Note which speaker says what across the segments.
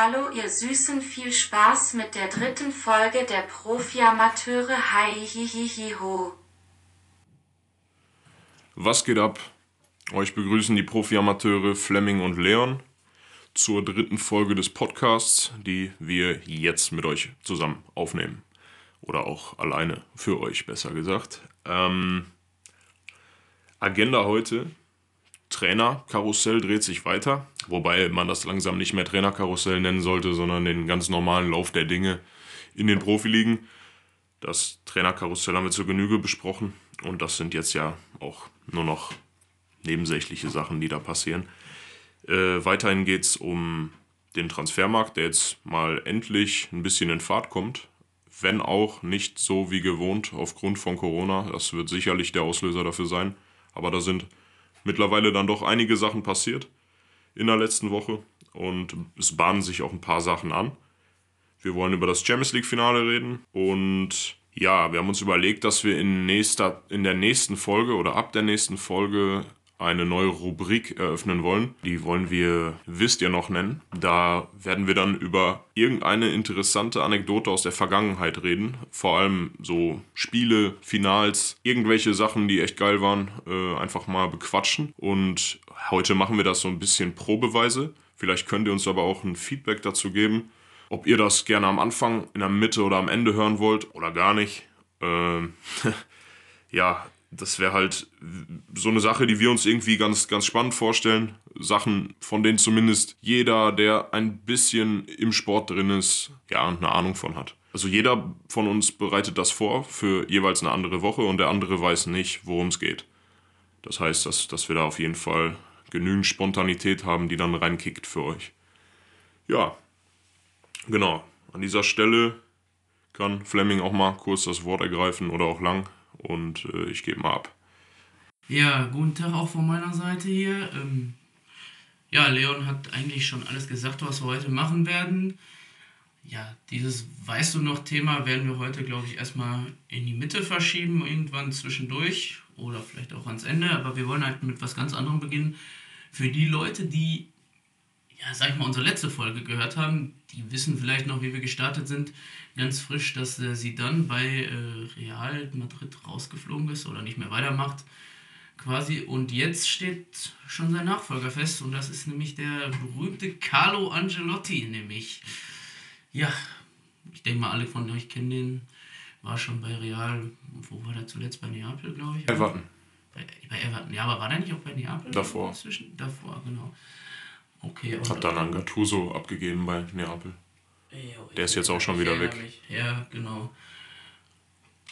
Speaker 1: Hallo ihr Süßen, viel Spaß mit der dritten Folge der Profi-Amateure. Hi hihihiho.
Speaker 2: Was geht ab? Euch begrüßen die Profi-Amateure Fleming und Leon zur dritten Folge des Podcasts, die wir jetzt mit euch zusammen aufnehmen. Oder auch alleine für euch, besser gesagt. Ähm, Agenda heute. Trainerkarussell dreht sich weiter, wobei man das langsam nicht mehr Trainerkarussell nennen sollte, sondern den ganz normalen Lauf der Dinge in den Profiligen. Das Trainerkarussell haben wir zur Genüge besprochen und das sind jetzt ja auch nur noch nebensächliche Sachen, die da passieren. Äh, weiterhin geht es um den Transfermarkt, der jetzt mal endlich ein bisschen in Fahrt kommt, wenn auch nicht so wie gewohnt aufgrund von Corona. Das wird sicherlich der Auslöser dafür sein, aber da sind mittlerweile dann doch einige Sachen passiert in der letzten Woche und es bahnen sich auch ein paar Sachen an. Wir wollen über das Champions League Finale reden und ja, wir haben uns überlegt, dass wir in, nächster, in der nächsten Folge oder ab der nächsten Folge eine neue Rubrik eröffnen wollen. Die wollen wir Wisst ihr noch nennen. Da werden wir dann über irgendeine interessante Anekdote aus der Vergangenheit reden. Vor allem so Spiele, Finals, irgendwelche Sachen, die echt geil waren, äh, einfach mal bequatschen. Und heute machen wir das so ein bisschen probeweise. Vielleicht könnt ihr uns aber auch ein Feedback dazu geben, ob ihr das gerne am Anfang, in der Mitte oder am Ende hören wollt oder gar nicht. Ähm, ja, das wäre halt so eine Sache, die wir uns irgendwie ganz, ganz spannend vorstellen. Sachen, von denen zumindest jeder, der ein bisschen im Sport drin ist, ja, eine Ahnung von hat. Also jeder von uns bereitet das vor für jeweils eine andere Woche und der andere weiß nicht, worum es geht. Das heißt, dass, dass wir da auf jeden Fall genügend Spontanität haben, die dann reinkickt für euch. Ja, genau. An dieser Stelle kann Fleming auch mal kurz das Wort ergreifen oder auch lang und äh, ich gebe mal ab.
Speaker 3: Ja, guten Tag auch von meiner Seite hier. Ähm, ja, Leon hat eigentlich schon alles gesagt, was wir heute machen werden. Ja, dieses Weißt du noch Thema werden wir heute, glaube ich, erstmal in die Mitte verschieben, irgendwann zwischendurch oder vielleicht auch ans Ende. Aber wir wollen halt mit was ganz anderem beginnen. Für die Leute, die, ja, sag ich mal, unsere letzte Folge gehört haben, die wissen vielleicht noch, wie wir gestartet sind ganz frisch, dass äh, sie dann bei äh, Real Madrid rausgeflogen ist oder nicht mehr weitermacht. Quasi. Und jetzt steht schon sein Nachfolger fest und das ist nämlich der berühmte Carlo Angelotti, nämlich. Ja, ich denke mal, alle von euch kennen den. War schon bei Real, wo war der zuletzt? Bei Neapel, glaube ich.
Speaker 2: Everton.
Speaker 3: Bei, bei Everton, ja, aber war der nicht auch bei Neapel?
Speaker 2: Davor.
Speaker 3: Inzwischen? Davor, genau. Okay.
Speaker 2: Hat dann an Gattuso abgegeben bei Neapel. Der ist jetzt auch schon wieder weg.
Speaker 3: Ja, genau.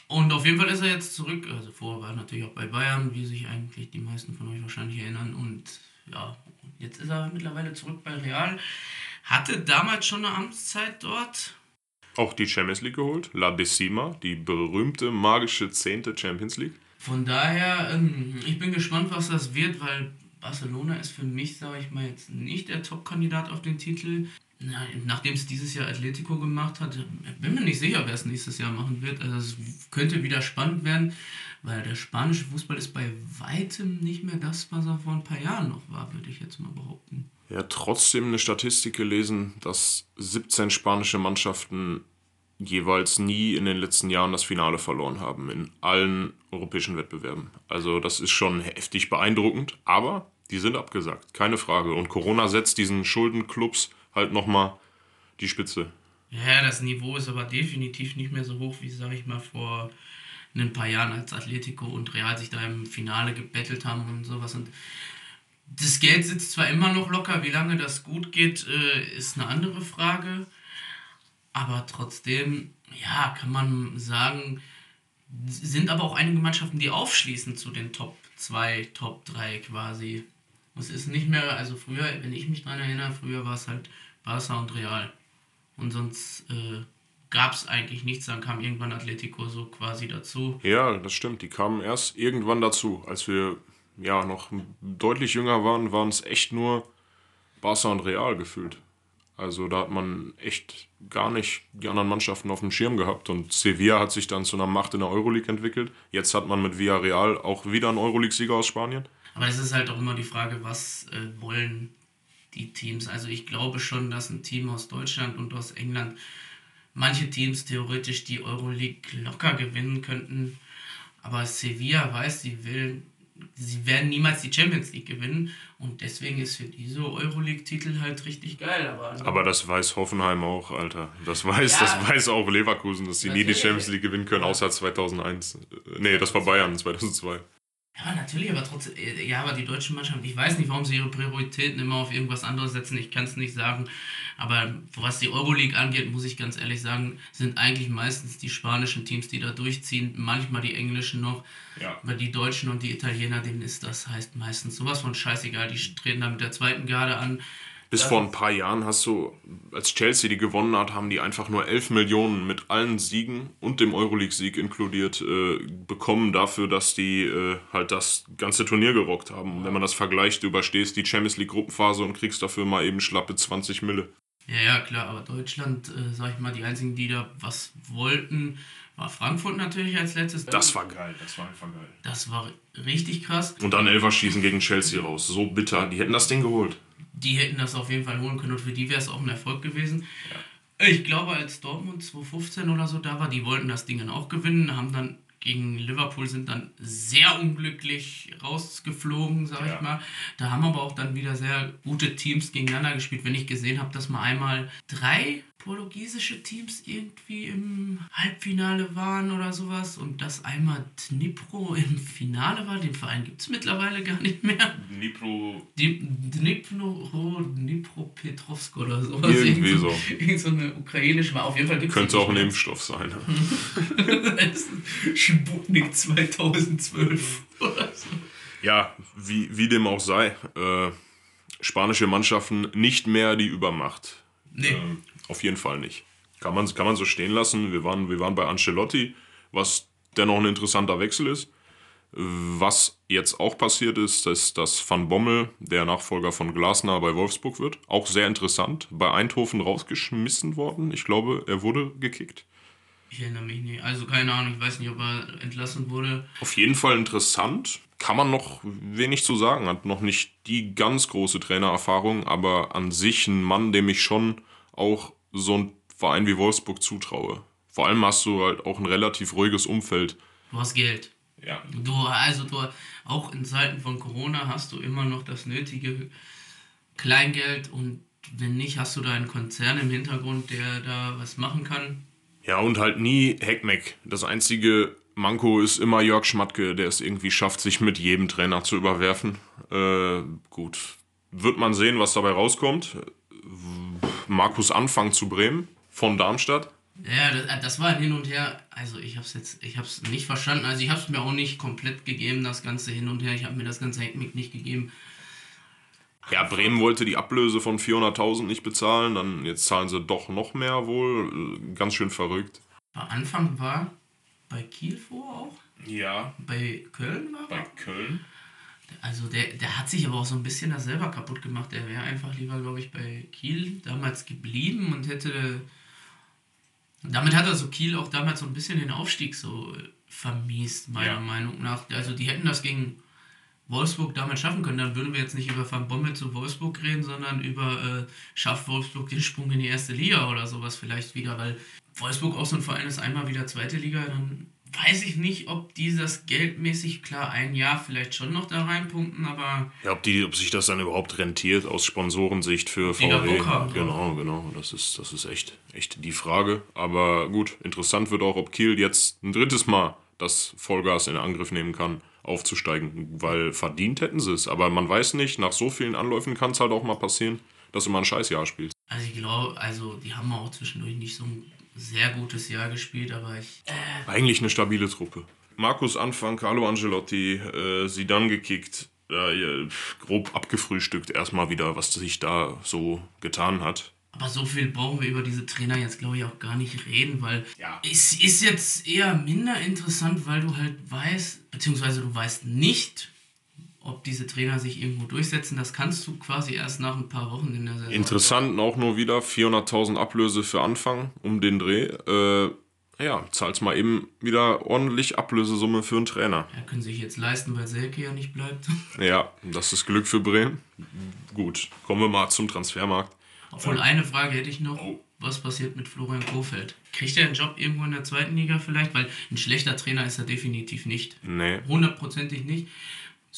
Speaker 3: Und auf jeden Fall ist er jetzt zurück. Also vorher war er natürlich auch bei Bayern, wie sich eigentlich die meisten von euch wahrscheinlich erinnern. Und ja, jetzt ist er mittlerweile zurück bei Real. Hatte damals schon eine Amtszeit dort.
Speaker 2: Auch die Champions League geholt. La Decima, die berühmte magische zehnte Champions League.
Speaker 3: Von daher, ähm, ich bin gespannt, was das wird, weil Barcelona ist für mich, sage ich mal, jetzt nicht der Top-Kandidat auf den Titel. Nachdem es dieses Jahr Atletico gemacht hat, bin mir nicht sicher, wer es nächstes Jahr machen wird. Also es könnte wieder spannend werden, weil der spanische Fußball ist bei weitem nicht mehr das, was er vor ein paar Jahren noch war, würde ich jetzt mal behaupten.
Speaker 2: Ja, trotzdem eine Statistik gelesen, dass 17 spanische Mannschaften jeweils nie in den letzten Jahren das Finale verloren haben in allen europäischen Wettbewerben. Also das ist schon heftig beeindruckend, aber die sind abgesagt, keine Frage. Und Corona setzt diesen Schuldenclubs halt nochmal die Spitze.
Speaker 3: Ja, das Niveau ist aber definitiv nicht mehr so hoch, wie, sag ich mal, vor ein paar Jahren, als Atletico und Real sich da im Finale gebettelt haben und sowas. Und das Geld sitzt zwar immer noch locker, wie lange das gut geht, äh, ist eine andere Frage. Aber trotzdem, ja, kann man sagen, sind aber auch einige Mannschaften, die aufschließen zu den Top 2, Top 3 quasi. Es ist nicht mehr, also früher, wenn ich mich daran erinnere, früher war es halt Barca und Real. Und sonst äh, gab es eigentlich nichts. Dann kam irgendwann Atletico so quasi dazu.
Speaker 2: Ja, das stimmt. Die kamen erst irgendwann dazu. Als wir ja noch deutlich jünger waren, waren es echt nur Barca und Real gefühlt. Also da hat man echt gar nicht die anderen Mannschaften auf dem Schirm gehabt. Und Sevilla hat sich dann zu einer Macht in der Euroleague entwickelt. Jetzt hat man mit Villarreal auch wieder einen Euroleague-Sieger aus Spanien.
Speaker 3: Aber es ist halt auch immer die Frage, was äh, wollen die Teams. Also ich glaube schon, dass ein Team aus Deutschland und aus England manche Teams theoretisch die Euroleague locker gewinnen könnten. Aber Sevilla weiß, sie will, sie werden niemals die Champions League gewinnen und deswegen ist für diese Euroleague-Titel halt richtig geil. Aber,
Speaker 2: Aber das weiß Hoffenheim auch, Alter. Das weiß,
Speaker 3: Ja.
Speaker 2: das weiß auch Leverkusen, dass sie nie die. Champions League gewinnen können, außer 2001. Äh, Nee, das war Bayern 2002.
Speaker 3: Ja, natürlich, aber trotzdem, äh, ja, aber die deutsche Mannschaft, ich weiß nicht, warum sie ihre Prioritäten immer auf irgendwas anderes setzen, ich kann es nicht sagen. Aber was die Euroleague angeht, muss ich ganz ehrlich sagen, sind eigentlich meistens die spanischen Teams, die da durchziehen, manchmal die englischen noch.
Speaker 2: Ja.
Speaker 3: Aber die Deutschen und die Italiener, denen ist das heißt meistens sowas von scheißegal. Die treten da mit der zweiten Garde an.
Speaker 2: Bis vor ein paar Jahren hast du, als Chelsea die gewonnen hat, haben die einfach nur 11 Millionen mit allen Siegen und dem Euroleague-Sieg inkludiert äh, bekommen dafür, dass die äh, halt das ganze Turnier gerockt haben. Und wenn man das vergleicht, du überstehst die Champions League-Gruppenphase und kriegst dafür mal eben schlappe 20 Mille.
Speaker 3: Ja, ja, klar, aber Deutschland, äh, sag ich mal, die einzigen, die da was wollten, war Frankfurt natürlich als letztes.
Speaker 2: Das war geil, das war einfach geil.
Speaker 3: das war richtig krass.
Speaker 2: Und dann Elferschießen gegen Chelsea raus. So bitter. Die hätten das Ding geholt.
Speaker 3: Die hätten das auf jeden Fall holen können und für die wäre es auch ein Erfolg gewesen. Ich glaube, als Dortmund 2015 oder so da war, die wollten das Ding dann auch gewinnen, haben dann gegen Liverpool sind dann sehr unglücklich rausgeflogen, sag
Speaker 2: Ja.
Speaker 3: ich mal. Da haben aber auch dann wieder sehr gute Teams gegeneinander gespielt. Wenn ich gesehen habe, dass mal einmal drei portugiesische Teams irgendwie im Halbfinale waren oder sowas und dass einmal Dnipro im Finale war, den Verein gibt es mittlerweile gar nicht mehr.
Speaker 2: Nipro.
Speaker 3: Die Dnipro, Dnipropetrovsk oder sowas.
Speaker 2: Irgendwie
Speaker 3: Irgend
Speaker 2: so.
Speaker 3: Irgend so eine ukrainische, war auf jeden Fall
Speaker 2: Könnte auch ein Impfstoff sein.
Speaker 3: Sputnik 2012 oder so.
Speaker 2: Ja, wie, wie dem auch sei. Äh, spanische Mannschaften nicht mehr die Übermacht.
Speaker 3: Nee,
Speaker 2: Ähm, auf jeden Fall nicht. Kann man, kann man so stehen lassen. Wir waren, wir waren bei Ancelotti, was dennoch ein interessanter Wechsel ist. Was jetzt auch passiert ist, ist, dass Van Bommel der Nachfolger von Glasner bei Wolfsburg wird. Auch sehr interessant. Bei Eindhoven rausgeschmissen worden. Ich glaube, er wurde gekickt.
Speaker 3: ich erinnere mich nicht. Also keine Ahnung, ich weiß nicht, ob er entlassen wurde.
Speaker 2: Auf jeden Fall interessant. Kann man noch wenig zu sagen. Hat noch nicht die ganz große Trainererfahrung, aber an sich ein Mann, dem ich schon auch so ein Verein wie Wolfsburg zutraue. Vor allem hast du halt auch ein relativ ruhiges Umfeld.
Speaker 3: Du hast Geld.
Speaker 2: Ja.
Speaker 3: Du, also du, auch in Zeiten von Corona hast du immer noch das nötige Kleingeld und wenn nicht, hast du da einen Konzern im Hintergrund, der da was machen kann.
Speaker 2: Ja, und halt nie Heckmeck. Das einzige Manko ist immer Jörg Schmatke, der es irgendwie schafft, sich mit jedem Trainer zu überwerfen. Äh, gut. Wird man sehen, was dabei rauskommt. Markus Anfang zu Bremen von Darmstadt.
Speaker 3: Ja, das, das war ein Hin und Her. Also ich habe es jetzt, ich habe es nicht verstanden. Also ich habe es mir auch nicht komplett gegeben, das ganze Hin und Her. Ich habe mir das ganze Heckmick nicht gegeben.
Speaker 2: Ja, Bremen wollte die Ablöse von 400.000 nicht bezahlen, dann jetzt zahlen sie doch noch mehr wohl. Äh, Ganz schön verrückt.
Speaker 3: Bei Anfang war bei Kiel vor auch.
Speaker 2: Ja,
Speaker 3: Bei Köln war
Speaker 2: bei. Köln.
Speaker 3: Also der, der hat sich aber auch so ein bisschen da selber kaputt gemacht. Der wäre einfach lieber, glaube ich, bei Kiel damals geblieben und hätte. Damit hat er so Kiel auch damals so ein bisschen den Aufstieg so äh, vermiest, meiner
Speaker 2: Ja.
Speaker 3: Meinung nach. Also die hätten das gegen Wolfsburg damals schaffen können. Dann würden wir jetzt nicht über Van Bommel zu Wolfsburg reden, sondern über äh, schafft Wolfsburg den Sprung in die erste Liga oder sowas vielleicht wieder, weil Wolfsburg auch so ein Verein ist, einmal wieder zweite Liga, dann weiß ich nicht, ob die das geldmäßig, klar, ein Jahr vielleicht schon noch da reinpumpen, aber
Speaker 2: Ja, ob, die, ob sich das dann überhaupt rentiert aus Sponsorensicht für VW.
Speaker 3: Haben,
Speaker 2: genau, genau. Das ist, das ist echt, echt die Frage. Aber gut, interessant wird auch, ob Kiel jetzt ein drittes Mal das Vollgas in Angriff nehmen kann, aufzusteigen. Weil verdient hätten sie es. Aber man weiß nicht, nach so vielen Anläufen kann es halt auch mal passieren, dass du mal ein Scheißjahr spielst.
Speaker 3: also ich glaube, also die haben auch zwischendurch nicht so ein sehr gutes Jahr gespielt, aber ich.
Speaker 2: Eigentlich eine stabile Truppe. Markus Anfang, Carlo Angelotti, äh, sie dann gekickt, äh, grob abgefrühstückt erstmal wieder, was sich da so getan hat.
Speaker 3: Aber so viel brauchen wir über diese Trainer jetzt, glaube ich, auch gar nicht reden, weil
Speaker 2: Ja.
Speaker 3: es ist jetzt eher minder interessant, weil du halt weißt, beziehungsweise du weißt nicht, ob diese Trainer sich irgendwo durchsetzen. Das kannst du quasi erst nach ein paar Wochen in der Saison.
Speaker 2: Interessant auch nur wieder 400.000 Ablöse für Anfang um den Dreh. Äh, Ja, zahlst mal eben wieder ordentlich Ablösesumme für einen Trainer.
Speaker 3: Ja, können sich jetzt leisten, weil Selke ja nicht bleibt.
Speaker 2: Ja, das ist Glück für Bremen. Gut, kommen wir mal zum Transfermarkt.
Speaker 3: Obwohl, eine Frage hätte ich noch. Was passiert mit Florian Kofeld? Kriegt er einen Job irgendwo in der zweiten Liga vielleicht? Weil ein schlechter Trainer ist er definitiv nicht.
Speaker 2: Nee,
Speaker 3: Hundertprozentig nicht.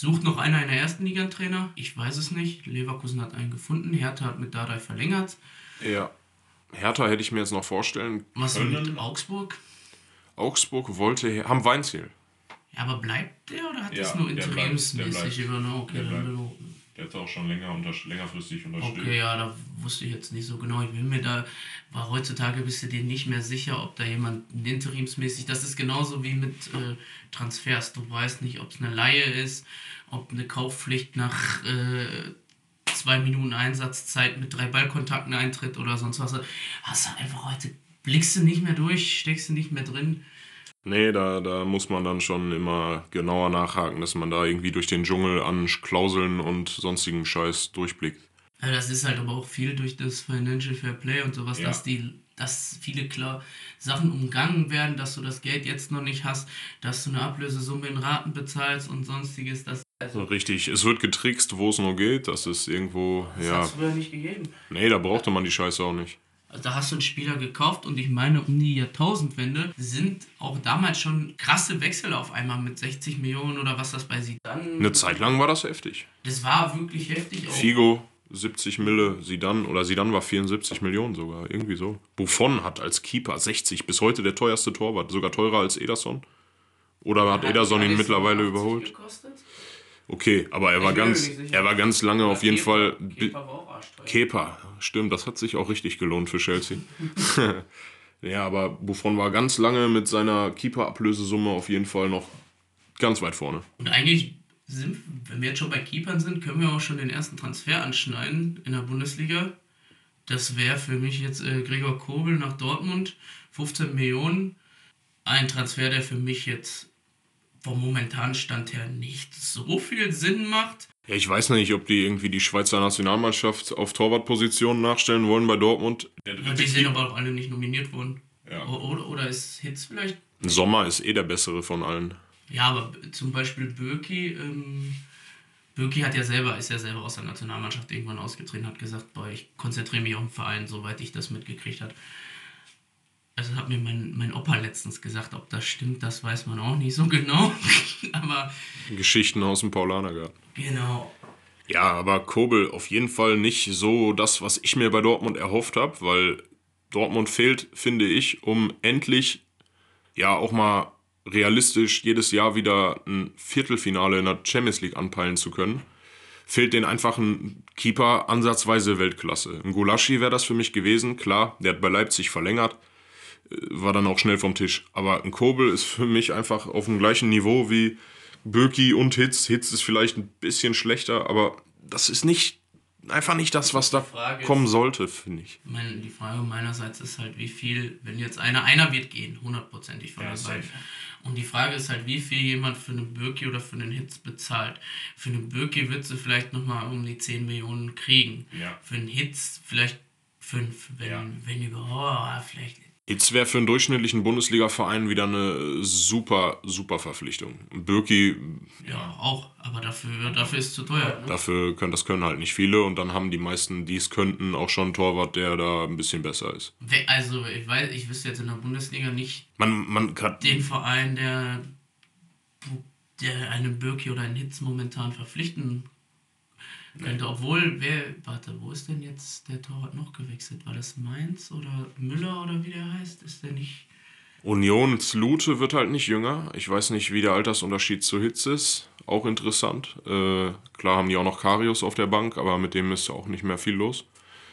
Speaker 3: Sucht noch einer in der ersten Liga einen Trainer? Ich weiß es nicht. Leverkusen hat einen gefunden. Hertha hat mit Dardai verlängert.
Speaker 2: ja. Hertha hätte ich mir jetzt noch vorstellen
Speaker 3: Was
Speaker 2: können.
Speaker 3: mit Augsburg?
Speaker 2: Augsburg wollte, haben Weinziel.
Speaker 3: Ja, aber bleibt der oder hat
Speaker 2: Ja,
Speaker 3: das nur interimsmäßig übernommen? Okay,
Speaker 2: Der
Speaker 3: dann
Speaker 2: bleibt. Der auch schon länger unter, längerfristig unterstützt.
Speaker 3: Okay, ja, da wusste ich jetzt nicht so genau. Ich bin mir da, war heutzutage bist du dir nicht mehr sicher, ob da jemand interimsmäßig, das ist genauso wie mit äh, Transfers. Du weißt nicht, ob es eine Laie ist, ob eine Kaufpflicht nach äh, zwei Minuten Einsatzzeit mit drei Ballkontakten eintritt oder sonst was. Hast du einfach heute, blickst du nicht mehr durch, steckst du nicht mehr drin.
Speaker 2: Nee, da, da muss man dann schon immer genauer nachhaken, dass man da irgendwie durch den Dschungel an Klauseln und sonstigen Scheiß durchblickt.
Speaker 3: Ja, das ist halt aber auch viel durch das Financial Fair Play und sowas,
Speaker 2: Ja.
Speaker 3: dass die, dass viele klar Sachen umgangen werden, dass du das Geld jetzt noch nicht hast, dass du eine Ablösesumme in Raten bezahlst und sonstiges. Das, also,
Speaker 2: Richtig, es wird getrickst, wo es nur geht. Das ist irgendwo,
Speaker 3: das
Speaker 2: ja.
Speaker 3: hat es früher nicht gegeben.
Speaker 2: Nee, da brauchte man die Scheiße auch nicht.
Speaker 3: Also da hast du einen Spieler gekauft und ich meine, um die Jahrtausendwende sind auch damals schon krasse Wechsel auf einmal mit 60 Millionen oder was das bei sie dann.
Speaker 2: Eine Zeit lang war das heftig.
Speaker 3: Das war wirklich heftig. Auch.
Speaker 2: Figo 70 Mille, Sidan oder Sidan war 74 Millionen sogar, irgendwie so. Buffon hat als Keeper 60, bis heute der teuerste Torwart, sogar teurer als Ederson. Oder hat Ederson ihn mittlerweile
Speaker 3: 80
Speaker 2: überholt?
Speaker 3: gekostet?
Speaker 2: Okay, aber er war ganz, er war ganz lange auf jeden Fall.
Speaker 3: Kepa war auch arschteuer.
Speaker 2: Kepa, stimmt, das hat sich auch richtig gelohnt für Chelsea. ja, aber Buffon war ganz lange mit seiner Keeper-Ablösesumme auf jeden Fall noch ganz weit vorne.
Speaker 3: Und eigentlich sind, wenn wir jetzt schon bei Keepern sind, können wir auch schon den ersten Transfer anschneiden in der Bundesliga. Das wäre für mich jetzt äh, Gregor Kobel nach Dortmund, 15 Millionen. Ein Transfer, der für mich jetzt vom momentanen Stand her nicht so viel Sinn macht.
Speaker 2: Ja, ich weiß nicht, ob die irgendwie die Schweizer Nationalmannschaft auf Torwartpositionen nachstellen wollen bei Dortmund.
Speaker 3: Die sind aber auch alle nicht nominiert worden.
Speaker 2: Ja.
Speaker 3: Oder, oder ist Hitz vielleicht?
Speaker 2: Sommer ist eh der bessere von allen.
Speaker 3: Ja, aber zum Beispiel Böki, ähm, Böki hat ja selber, ist ja selber aus der Nationalmannschaft irgendwann ausgetreten, hat gesagt, boah, ich konzentriere mich auf den Verein, soweit ich das mitgekriegt habe. Also hat mir mein, mein Opa letztens gesagt, ob das stimmt, das weiß man auch nicht so genau. aber
Speaker 2: Geschichten aus dem Paulanergarten.
Speaker 3: genau.
Speaker 2: Ja, aber Kobel auf jeden Fall nicht so das, was ich mir bei Dortmund erhofft habe, weil Dortmund fehlt, finde ich, um endlich ja auch mal realistisch jedes Jahr wieder ein Viertelfinale in der Champions League anpeilen zu können. Fehlt den einfachen Keeper ansatzweise Weltklasse. Ein Gulaschi wäre das für mich gewesen, klar, der hat bei Leipzig verlängert, war dann auch schnell vom Tisch. Aber ein Kobel ist für mich einfach auf dem gleichen Niveau wie Böki und Hitz. Hitz ist vielleicht ein bisschen schlechter, aber das ist nicht einfach nicht das, was da
Speaker 3: Frage ist-
Speaker 2: kommen sollte, finde ich.
Speaker 3: Mein, die Frage meinerseits ist halt, wie viel, wenn jetzt einer, einer wird gehen, hundertprozentig von
Speaker 2: Ja,
Speaker 3: beiden.
Speaker 2: safe.
Speaker 3: Und die Frage ist halt, wie viel jemand für einen Birki oder für einen Hitz bezahlt. Für einen Birki wird sie vielleicht nochmal um die 10 Millionen kriegen.
Speaker 2: Ja.
Speaker 3: Für einen Hitz vielleicht 5, wenn,
Speaker 2: Ja.
Speaker 3: wenn überhaupt, oh, vielleicht.
Speaker 2: Hitz wäre für einen durchschnittlichen Bundesliga-Verein wieder eine super, super Verpflichtung. Birki,
Speaker 3: Ja, auch, aber dafür, dafür ist es zu teuer. Ne?
Speaker 2: dafür können, das können halt nicht viele und dann haben die meisten, die es könnten, auch schon einen Torwart, der da ein bisschen besser ist.
Speaker 3: Also, ich weiß, ich wüsste jetzt in der Bundesliga nicht
Speaker 2: Man, man kann,
Speaker 3: den Verein, der, der einen Birki oder einen Hitz momentan verpflichten könnte. Obwohl, wer, warte, wo ist denn jetzt der Torwart noch gewechselt? War das Mainz oder Müller oder wie der heißt? Ist der nicht.
Speaker 2: Union Lute wird halt nicht jünger. Ich weiß nicht, wie der Altersunterschied zu Hitz ist. Auch interessant. Äh, klar haben die auch noch Karius auf der Bank, aber mit dem ist auch nicht mehr viel los.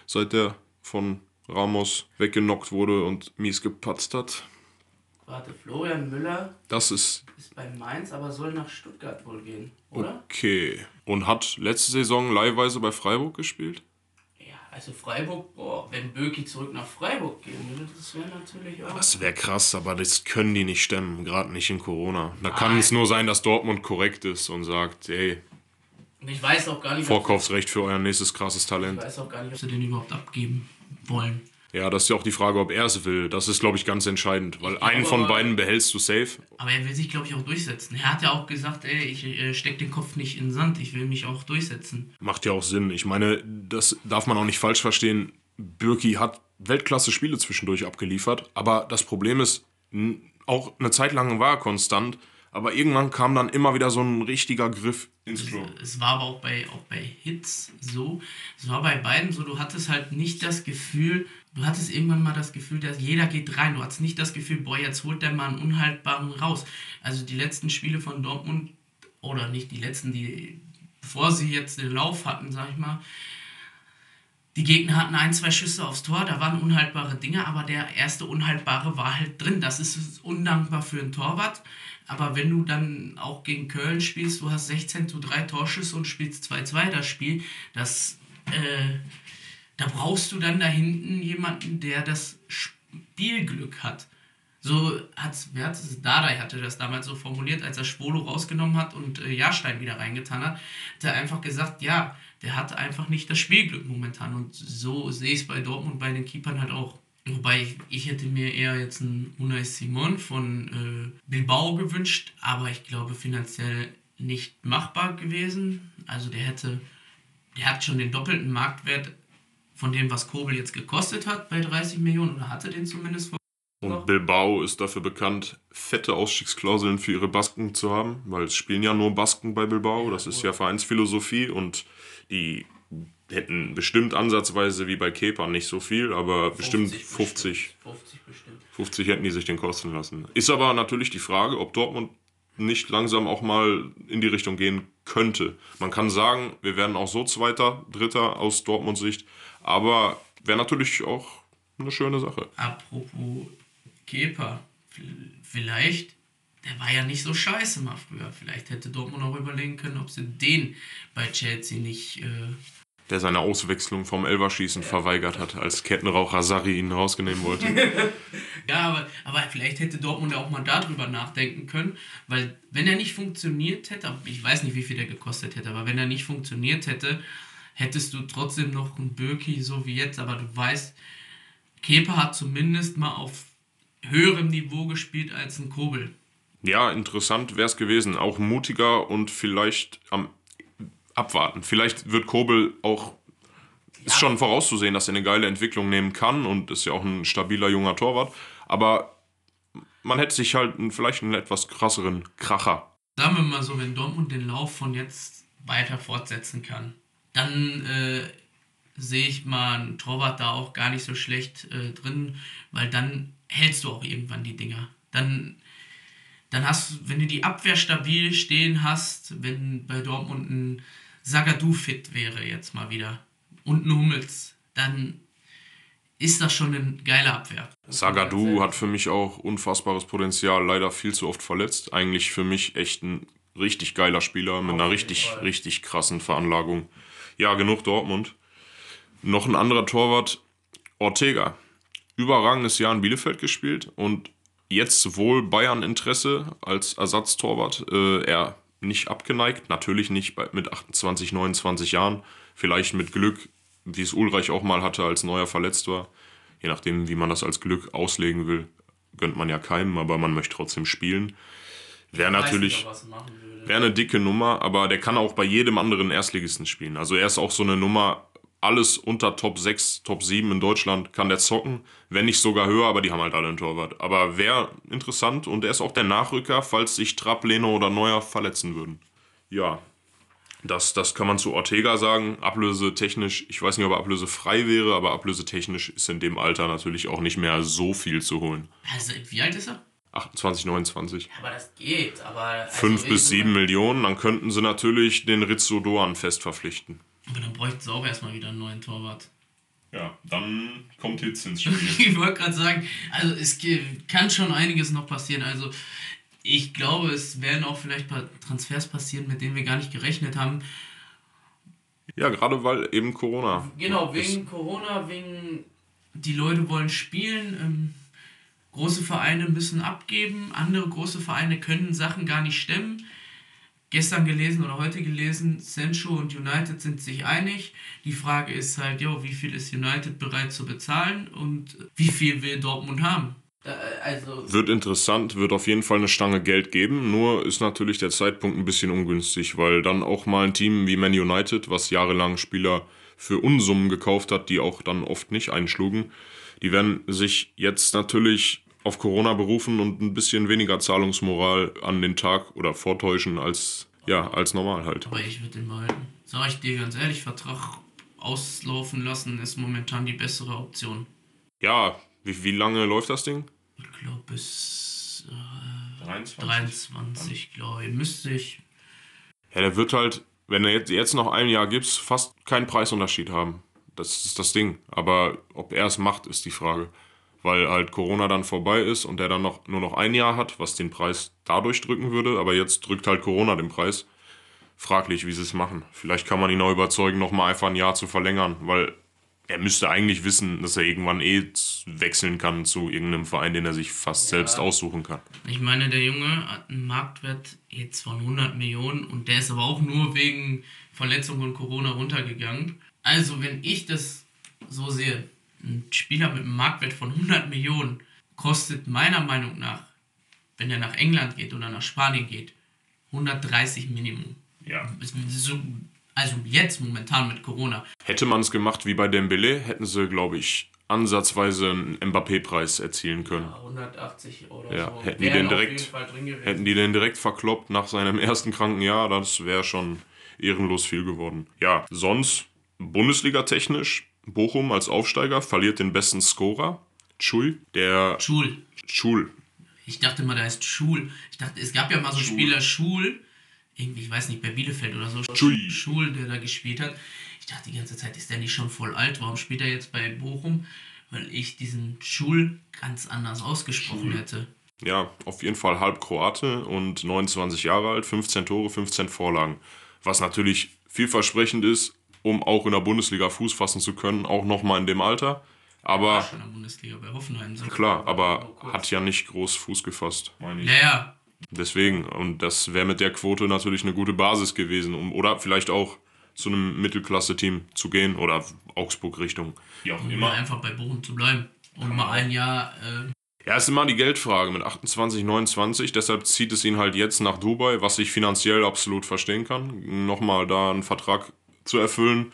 Speaker 2: Seit der von Ramos weggenockt wurde und mies gepatzt hat.
Speaker 3: Warte, Florian Müller
Speaker 2: Das ist
Speaker 3: ist bei Mainz, aber soll nach Stuttgart wohl gehen, oder?
Speaker 2: okay. Und hat letzte Saison leihweise bei Freiburg gespielt?
Speaker 3: Ja, also Freiburg, boah, wenn Birki zurück nach Freiburg gehen würde, das wäre natürlich auch.
Speaker 2: Das wäre krass, aber das können die nicht stemmen, gerade nicht in Corona. Da kann
Speaker 3: Nein.
Speaker 2: es nur sein, dass Dortmund korrekt ist und sagt, ey,
Speaker 3: Und ich weiß auch gar nicht,
Speaker 2: Vorkaufsrecht für euer nächstes krasses
Speaker 3: ich
Speaker 2: Talent.
Speaker 3: weiß auch gar nicht, ob sie den überhaupt abgeben wollen.
Speaker 2: Ja, das ist ja auch die Frage, ob er es will. Das ist, glaube ich, ganz entscheidend, weil einen von beiden behältst du safe.
Speaker 3: Aber er will sich, glaube ich, auch durchsetzen. Er hat ja auch gesagt, ey, ich äh, steck den Kopf nicht in den Sand, ich will mich auch durchsetzen.
Speaker 2: Macht ja auch Sinn. Ich meine, das darf man auch nicht falsch verstehen. Birki hat Weltklasse-Spiele zwischendurch abgeliefert, aber das Problem ist, auch eine Zeit lang war er konstant, aber irgendwann kam dann immer wieder so ein richtiger Griff ins Klo.
Speaker 3: Es war aber auch bei, auch bei Hits so. Es war bei beiden so, du hattest halt nicht das Gefühl, du hattest irgendwann mal das Gefühl, dass jeder geht rein. Du hattest nicht das Gefühl, boah, jetzt holt der mal einen Unhaltbaren raus. Also die letzten Spiele von Dortmund, oder nicht die letzten, die, bevor sie jetzt den Lauf hatten, sag ich mal, die Gegner hatten ein, zwei Schüsse aufs Tor, da waren unhaltbare Dinge, aber der erste Unhaltbare war halt drin. Das ist undankbar für einen Torwart. Aber wenn du dann auch gegen Köln spielst, du hast 16 zu 3 Torschüsse und spielst 2-2 das Spiel, das, äh, da brauchst du dann da hinten jemanden, der das Spielglück hat. So hat's, wer hat es, Dardai hatte das damals so formuliert, als er Schwolo rausgenommen hat und äh, Jahrstein wieder reingetan hat, hat er einfach gesagt, ja, der hat einfach nicht das Spielglück momentan. Und so sehe ich es bei Dortmund bei den Keepern halt auch. Wobei ich, hätte mir eher jetzt einen Unai Simon von äh, Bilbao gewünscht, aber ich glaube finanziell nicht machbar gewesen. Also der hätte, der hat schon den doppelten Marktwert von dem, was Kobel jetzt gekostet hat, bei 30 Millionen, oder hatte den zumindest vor.
Speaker 2: Und Bilbao ist dafür bekannt, fette Ausstiegsklauseln für ihre Basken zu haben, weil es spielen ja nur Basken bei Bilbao. Das ist ja Vereinsphilosophie und die hätten bestimmt ansatzweise wie bei Kepa nicht so viel, aber bestimmt 50,
Speaker 3: 50 bestimmt.
Speaker 2: 50 hätten die sich den kosten lassen. Ist aber natürlich die Frage, ob Dortmund nicht langsam auch mal in die Richtung gehen könnte. Man kann sagen, wir werden auch so Zweiter, Dritter aus Dortmunds Sicht, aber wäre natürlich auch eine schöne Sache.
Speaker 3: Apropos Kepa, vielleicht, der war ja nicht so scheiße mal früher. Vielleicht hätte Dortmund auch überlegen können, ob sie den bei Chelsea nicht. Äh,
Speaker 2: der seine Auswechslung vom Elverschießen verweigert hat, als Kettenraucher Sarri ihn rausnehmen wollte.
Speaker 3: ja, aber, aber vielleicht hätte Dortmund ja auch mal darüber nachdenken können, weil wenn er nicht funktioniert hätte, ich weiß nicht, wie viel der gekostet hätte, aber wenn er nicht funktioniert hätte, hättest du trotzdem noch einen Birki, so wie jetzt, aber du weißt, Kepa hat zumindest mal auf höherem Niveau gespielt als ein Kobel.
Speaker 2: Ja, interessant wäre es gewesen. Auch mutiger und vielleicht am Abwarten. Vielleicht wird Kobel auch. Ist schon vorauszusehen, dass er eine geile Entwicklung nehmen kann und ist ja auch ein stabiler junger Torwart. Aber man hätte sich halt vielleicht einen etwas krasseren Kracher.
Speaker 3: Sagen wir mal so, wenn Dortmund den Lauf von jetzt weiter fortsetzen kann, dann äh, sehe ich mal einen Torwart da auch gar nicht so schlecht äh, drin, weil dann hältst du auch irgendwann die Dinger. Dann, dann hast du, wenn du die Abwehr stabil stehen hast, wenn bei Dortmund ein Sagadu fit wäre jetzt mal wieder und ein Hummels, dann ist das schon eine geile Abwehr.
Speaker 2: Sagadu hat für mich auch unfassbares Potenzial, leider viel zu oft verletzt. Eigentlich für mich echt ein richtig geiler Spieler mit einer richtig, richtig krassen Veranlagung. Ja, genug Dortmund. Noch ein anderer Torwart, Ortega. Überragendes Jahr in Bielefeld gespielt und jetzt wohl Bayern Interesse als Ersatztorwart. Äh, er nicht abgeneigt, natürlich nicht mit 28, 29 Jahren. Vielleicht mit Glück, wie es Ulreich auch mal hatte, als Neuer verletzt war. Je nachdem, wie man das als Glück auslegen will, gönnt man ja keinem, aber man möchte trotzdem spielen. Wäre natürlich. Wäre eine dicke Nummer, aber der kann auch bei jedem anderen Erstligisten spielen. Also er ist auch so eine Nummer, alles unter Top 6, Top 7 in Deutschland kann der zocken, wenn nicht sogar höher, aber die haben halt alle einen Torwart. Aber wäre interessant und er ist auch der Nachrücker, falls sich Trapp, Leno oder Neuer verletzen würden. Ja, das, das kann man zu Ortega sagen. Ablöse technisch, ich weiß nicht, ob er Ablöse frei wäre, aber Ablöse technisch ist in dem Alter natürlich auch nicht mehr so viel zu holen.
Speaker 3: Also, wie alt ist er?
Speaker 2: 28, 29.
Speaker 3: Aber das geht, aber. Also
Speaker 2: 5 bis 7 Millionen, dann könnten sie natürlich den Rizzo Doan fest verpflichten.
Speaker 3: Aber dann bräuchten sie auch erstmal wieder einen neuen Torwart.
Speaker 2: Ja, dann kommt Hitz ins Spiel.
Speaker 3: Ich wollte gerade sagen, also es kann schon einiges noch passieren. Also ich glaube, es werden auch vielleicht ein paar Transfers passieren, mit denen wir gar nicht gerechnet haben.
Speaker 2: ja, gerade weil eben Corona.
Speaker 3: Genau,
Speaker 2: ist.
Speaker 3: wegen Corona, wegen die Leute wollen spielen. Ähm, große Vereine müssen abgeben, andere große Vereine können Sachen gar nicht stemmen. Gestern gelesen oder heute gelesen, Sancho und United sind sich einig. Die Frage ist halt, jo, wie viel ist United bereit zu bezahlen und wie viel will Dortmund haben?
Speaker 2: Also wird interessant, wird auf jeden Fall eine Stange Geld geben, nur ist natürlich der Zeitpunkt ein bisschen ungünstig, weil dann auch mal ein Team wie Man United, was jahrelang Spieler für Unsummen gekauft hat, die auch dann oft nicht einschlugen, die werden sich jetzt natürlich auf Corona berufen und ein bisschen weniger Zahlungsmoral an den Tag oder vortäuschen als, ja, als normal halt.
Speaker 3: Aber ich würde den behalten. Sag ich dir ganz ehrlich, Vertrag auslaufen lassen ist momentan die bessere Option.
Speaker 2: Ja, wie, wie lange läuft das Ding?
Speaker 3: Ich glaube bis äh, 23, 23 glaube ich. Müsste ich.
Speaker 2: Ja, der wird halt, wenn er jetzt, jetzt noch ein Jahr gibt, fast keinen Preisunterschied haben. Das ist das Ding. Aber ob er es macht, ist die Frage weil halt Corona dann vorbei ist und der dann noch, nur noch ein Jahr hat, was den Preis dadurch drücken würde. Aber jetzt drückt halt Corona den Preis. Fraglich, wie sie es machen. Vielleicht kann man ihn auch überzeugen, nochmal einfach ein Jahr zu verlängern, weil er müsste eigentlich wissen, dass er irgendwann eh wechseln kann zu irgendeinem Verein, den er sich fast ja. selbst aussuchen kann.
Speaker 3: Ich meine, der Junge hat einen Marktwert jetzt von 100 Millionen und der ist aber auch nur wegen Verletzungen und Corona runtergegangen. Also, wenn ich das so sehe, ein Spieler mit einem Marktwert von 100 Millionen kostet meiner Meinung nach, wenn er nach England geht oder nach Spanien geht, 130 Minimum.
Speaker 2: Ja.
Speaker 3: also jetzt momentan mit Corona.
Speaker 2: Hätte man es gemacht wie bei Dembele, hätten sie, glaube ich, ansatzweise einen Mbappé-Preis erzielen können.
Speaker 3: Ja, 180 oder
Speaker 2: ja,
Speaker 3: so.
Speaker 2: Hätten die, den direkt, hätten die den direkt verkloppt nach seinem ersten kranken Jahr, das wäre schon ehrenlos viel geworden. Ja, sonst Bundesliga-technisch Bochum als Aufsteiger verliert den besten Scorer, Schul, der.
Speaker 3: Schul.
Speaker 2: Schul.
Speaker 3: Ich dachte mal, der heißt Schul. Ich dachte, es gab ja mal so einen Spieler Schul, irgendwie, ich weiß nicht, bei Bielefeld oder so.
Speaker 2: Schul.
Speaker 3: Schul, der da gespielt hat. Ich dachte die ganze Zeit, ist der nicht schon voll alt? Warum spielt er jetzt bei Bochum? Weil ich diesen Schul ganz anders ausgesprochen Schul. hätte.
Speaker 2: Ja, auf jeden Fall halb Kroate und 29 Jahre alt, 15 Tore, 15 Vorlagen. Was natürlich vielversprechend ist, um auch in der Bundesliga Fuß fassen zu können, auch nochmal in dem Alter. Aber. Ja,
Speaker 3: schon in der Bundesliga bei Hoffenheim. So
Speaker 2: klar, aber hat ja nicht groß Fuß gefasst,
Speaker 3: meine ich. Ja, ja.
Speaker 2: Deswegen, und das wäre mit der Quote natürlich eine gute Basis gewesen, um, oder vielleicht auch zu einem Mittelklasse-Team zu gehen oder Augsburg-Richtung.
Speaker 3: Wie auch immer. einfach bei Bochum zu bleiben. Und mal ein Jahr. Äh
Speaker 2: ja, ist immer die Geldfrage mit 28, 29. Deshalb zieht es ihn halt jetzt nach Dubai, was ich finanziell absolut verstehen kann. Nochmal da einen Vertrag zu erfüllen.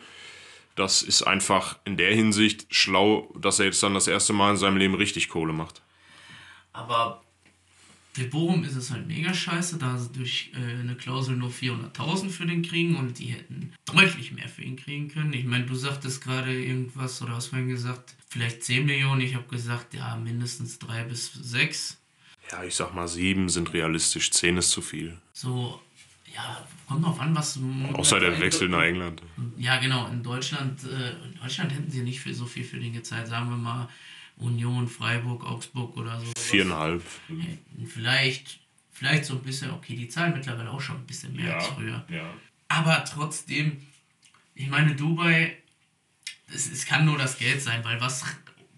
Speaker 2: Das ist einfach in der Hinsicht schlau, dass er jetzt dann das erste Mal in seinem Leben richtig Kohle macht.
Speaker 3: Aber für Bochum ist es halt mega scheiße, da sie durch äh, eine Klausel nur 400.000 für den kriegen und die hätten deutlich mehr für ihn kriegen können. Ich meine, du sagtest gerade irgendwas oder hast vorhin gesagt, vielleicht 10 Millionen. Ich habe gesagt, ja, mindestens 3 bis 6.
Speaker 2: Ja, ich sag mal, 7 sind realistisch, 10 ist zu viel.
Speaker 3: So, ja, kommt drauf an, was.
Speaker 2: Außer der Wechsel nach England.
Speaker 3: Ja, genau. In Deutschland, äh, in Deutschland hätten sie nicht für so viel für den gezahlt. Sagen wir mal Union, Freiburg, Augsburg oder so.
Speaker 2: Viereinhalb.
Speaker 3: Vielleicht, vielleicht so ein bisschen, okay, die zahlen mittlerweile auch schon ein bisschen mehr
Speaker 2: ja,
Speaker 3: als früher.
Speaker 2: Ja.
Speaker 3: Aber trotzdem, ich meine, Dubai, es, es kann nur das Geld sein, weil was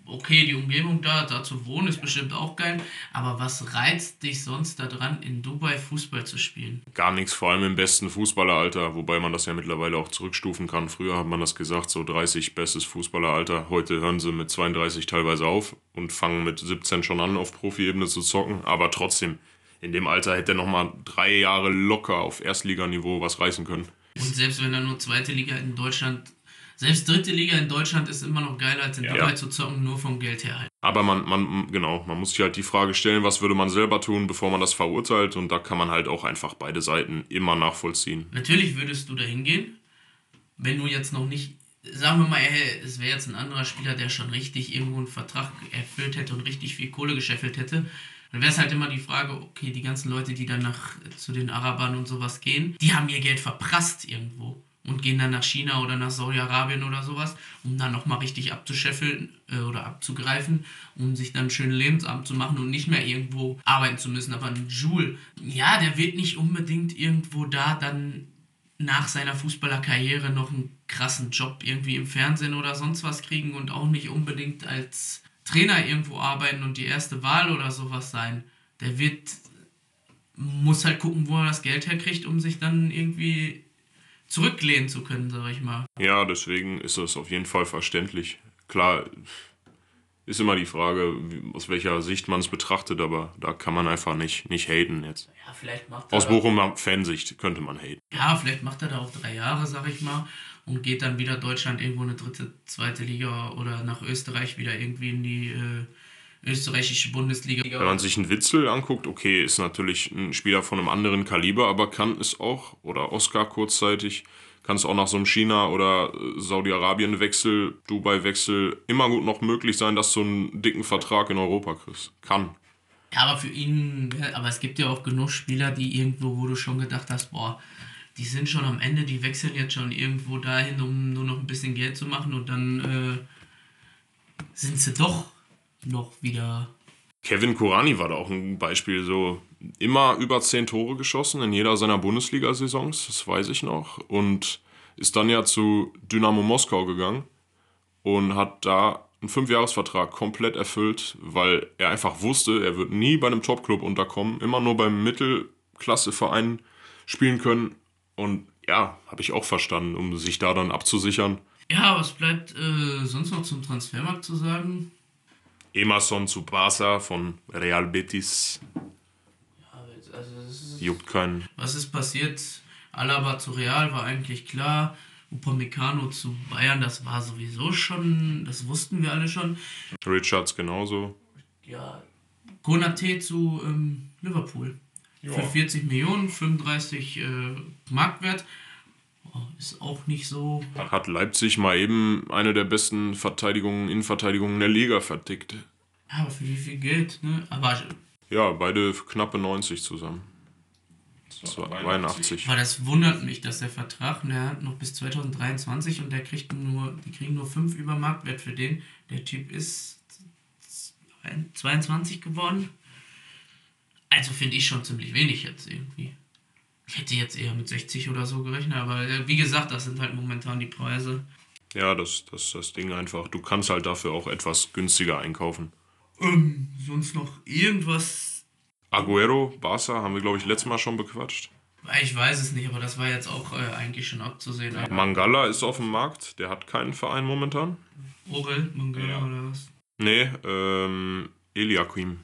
Speaker 3: okay, die Umgebung da, da zu wohnen, ist bestimmt auch geil. Aber was reizt dich sonst daran, in Dubai Fußball zu spielen?
Speaker 2: Gar nichts, vor allem im besten Fußballeralter, wobei man das ja mittlerweile auch zurückstufen kann. Früher hat man das gesagt, so 30 bestes Fußballeralter. Heute hören sie mit 32 teilweise auf und fangen mit 17 schon an, auf Profiebene zu zocken. Aber trotzdem, in dem Alter hätte er nochmal drei Jahre locker auf Erstliganiveau was reißen können.
Speaker 3: Und selbst wenn er nur zweite Liga in Deutschland selbst dritte Liga in Deutschland ist immer noch geiler als in ja. Dubai zu zocken, nur vom Geld her halt.
Speaker 2: Aber man, man, genau, man muss sich halt die Frage stellen, was würde man selber tun, bevor man das verurteilt und da kann man halt auch einfach beide Seiten immer nachvollziehen.
Speaker 3: Natürlich würdest du da hingehen, wenn du jetzt noch nicht, sagen wir mal, es wäre jetzt ein anderer Spieler, der schon richtig irgendwo einen Vertrag erfüllt hätte und richtig viel Kohle gescheffelt hätte, dann wäre es halt immer die Frage, okay, die ganzen Leute, die dann nach, zu den Arabern und sowas gehen, die haben ihr Geld verprasst irgendwo und gehen dann nach China oder nach Saudi-Arabien oder sowas, um dann nochmal richtig abzuscheffeln äh, oder abzugreifen, um sich dann einen schönen Lebensabend zu machen und nicht mehr irgendwo arbeiten zu müssen. Aber ein Jules, ja, der wird nicht unbedingt irgendwo da dann nach seiner Fußballerkarriere noch einen krassen Job irgendwie im Fernsehen oder sonst was kriegen und auch nicht unbedingt als Trainer irgendwo arbeiten und die erste Wahl oder sowas sein. Der wird muss halt gucken, wo er das Geld herkriegt, um sich dann irgendwie zurücklehnen zu können, sag ich mal.
Speaker 2: Ja, deswegen ist das auf jeden Fall verständlich. Klar, ist immer die Frage, aus welcher Sicht man es betrachtet, aber da kann man einfach nicht, nicht haten jetzt.
Speaker 3: Ja, vielleicht macht er
Speaker 2: Aus Bochumer Fansicht könnte man haten.
Speaker 3: Ja, vielleicht macht er da auch drei Jahre, sag ich mal, und geht dann wieder Deutschland irgendwo in eine dritte, zweite Liga oder nach Österreich wieder irgendwie in die äh, österreichische Bundesliga.
Speaker 2: Wenn man sich einen Witzel anguckt, okay, ist natürlich ein Spieler von einem anderen Kaliber, aber kann es auch, oder Oscar kurzzeitig, kann es auch nach so einem China- oder äh, Saudi-Arabien-Wechsel, Dubai-Wechsel immer gut noch möglich sein, dass du einen dicken Vertrag in Europa kriegst. Kann.
Speaker 3: Ja, aber für ihn, aber es gibt ja auch genug Spieler, die irgendwo, wo du schon gedacht hast, boah, die sind schon am Ende, die wechseln jetzt schon irgendwo dahin, um nur noch ein bisschen Geld zu machen und dann äh, sind sie doch noch wieder.
Speaker 2: Kevin Kurani war da auch ein Beispiel, so immer über zehn Tore geschossen in jeder seiner Bundesliga-Saisons, das weiß ich noch. Und ist dann ja zu Dynamo Moskau gegangen und hat da einen Fünfjahresvertrag komplett erfüllt, weil er einfach wusste, er wird nie bei einem Topclub unterkommen, immer nur beim Mittelklasseverein spielen können. Und ja, habe ich auch verstanden, um sich da dann abzusichern.
Speaker 3: Ja, was bleibt äh, sonst noch zum Transfermarkt zu sagen?
Speaker 2: Emerson zu Barca von Real Betis
Speaker 3: Also, es ist
Speaker 2: juckt keinen.
Speaker 3: Was ist passiert? Alaba zu Real war eigentlich klar. Upamecano zu Bayern, das war sowieso schon, das wussten wir alle schon.
Speaker 2: Richards genauso.
Speaker 3: Ja. Konate zu ähm, Liverpool. Für 40 Millionen, 35 äh, Marktwert. Oh, ist auch nicht so.
Speaker 2: Hat Leipzig mal eben eine der besten Verteidigungen, Innenverteidigungen der Liga vertickt.
Speaker 3: Ja, aber für wie viel Geld, ne? Aber,
Speaker 2: Ja, beide knappe 90 zusammen. 82.
Speaker 3: aber das wundert mich, dass der Vertrag, der hat noch bis 2023 und der kriegt nur, die kriegen nur 5 über Marktwert für den. Der Typ ist 22 geworden. Also finde ich schon ziemlich wenig jetzt irgendwie. Ich hätte jetzt eher mit 60 oder so gerechnet, aber äh, wie gesagt, das sind halt momentan die Preise.
Speaker 2: Ja, das, das ist das Ding einfach. Du kannst halt dafür auch etwas günstiger einkaufen.
Speaker 3: Ähm, sonst noch irgendwas.
Speaker 2: Aguero, Barca, haben wir, glaube ich, letztes Mal schon bequatscht.
Speaker 3: Ich weiß es nicht, aber das war jetzt auch äh, eigentlich schon abzusehen.
Speaker 2: Mangala ist auf dem Markt, der hat keinen Verein momentan.
Speaker 3: Orel, Mangala
Speaker 2: Ja.
Speaker 3: oder was?
Speaker 2: Nee, ähm, Eliakim,